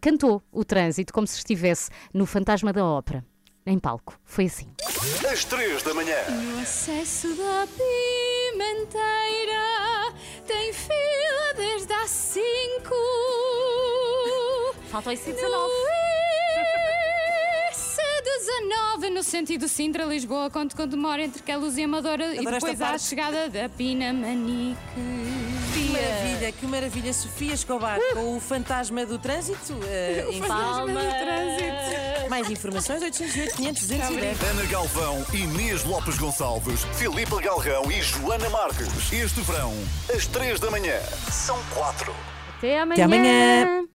cantou o trânsito como se estivesse no Fantasma da Ópera, em palco. Foi assim. Às 3 da manhã. No acesso da Pimenteira tem fila desde às 5. Faltam esse 19. C19 no sentido Sintra-Lisboa, quando quando demora entre Queluz e Amadora e Adoro esta depois à parte. chegada da Pinamanique. Que maravilha, que maravilha. Sofia Escobar com o fantasma do trânsito. eh, O em fantasma do trânsito. Mais informações: 808 500 210. Ana Galvão, Inês Lopes Gonçalves, Filipe Galrão e Joana Marques. Este verão, às 3 da manhã, são 4. Até amanhã. Até amanhã.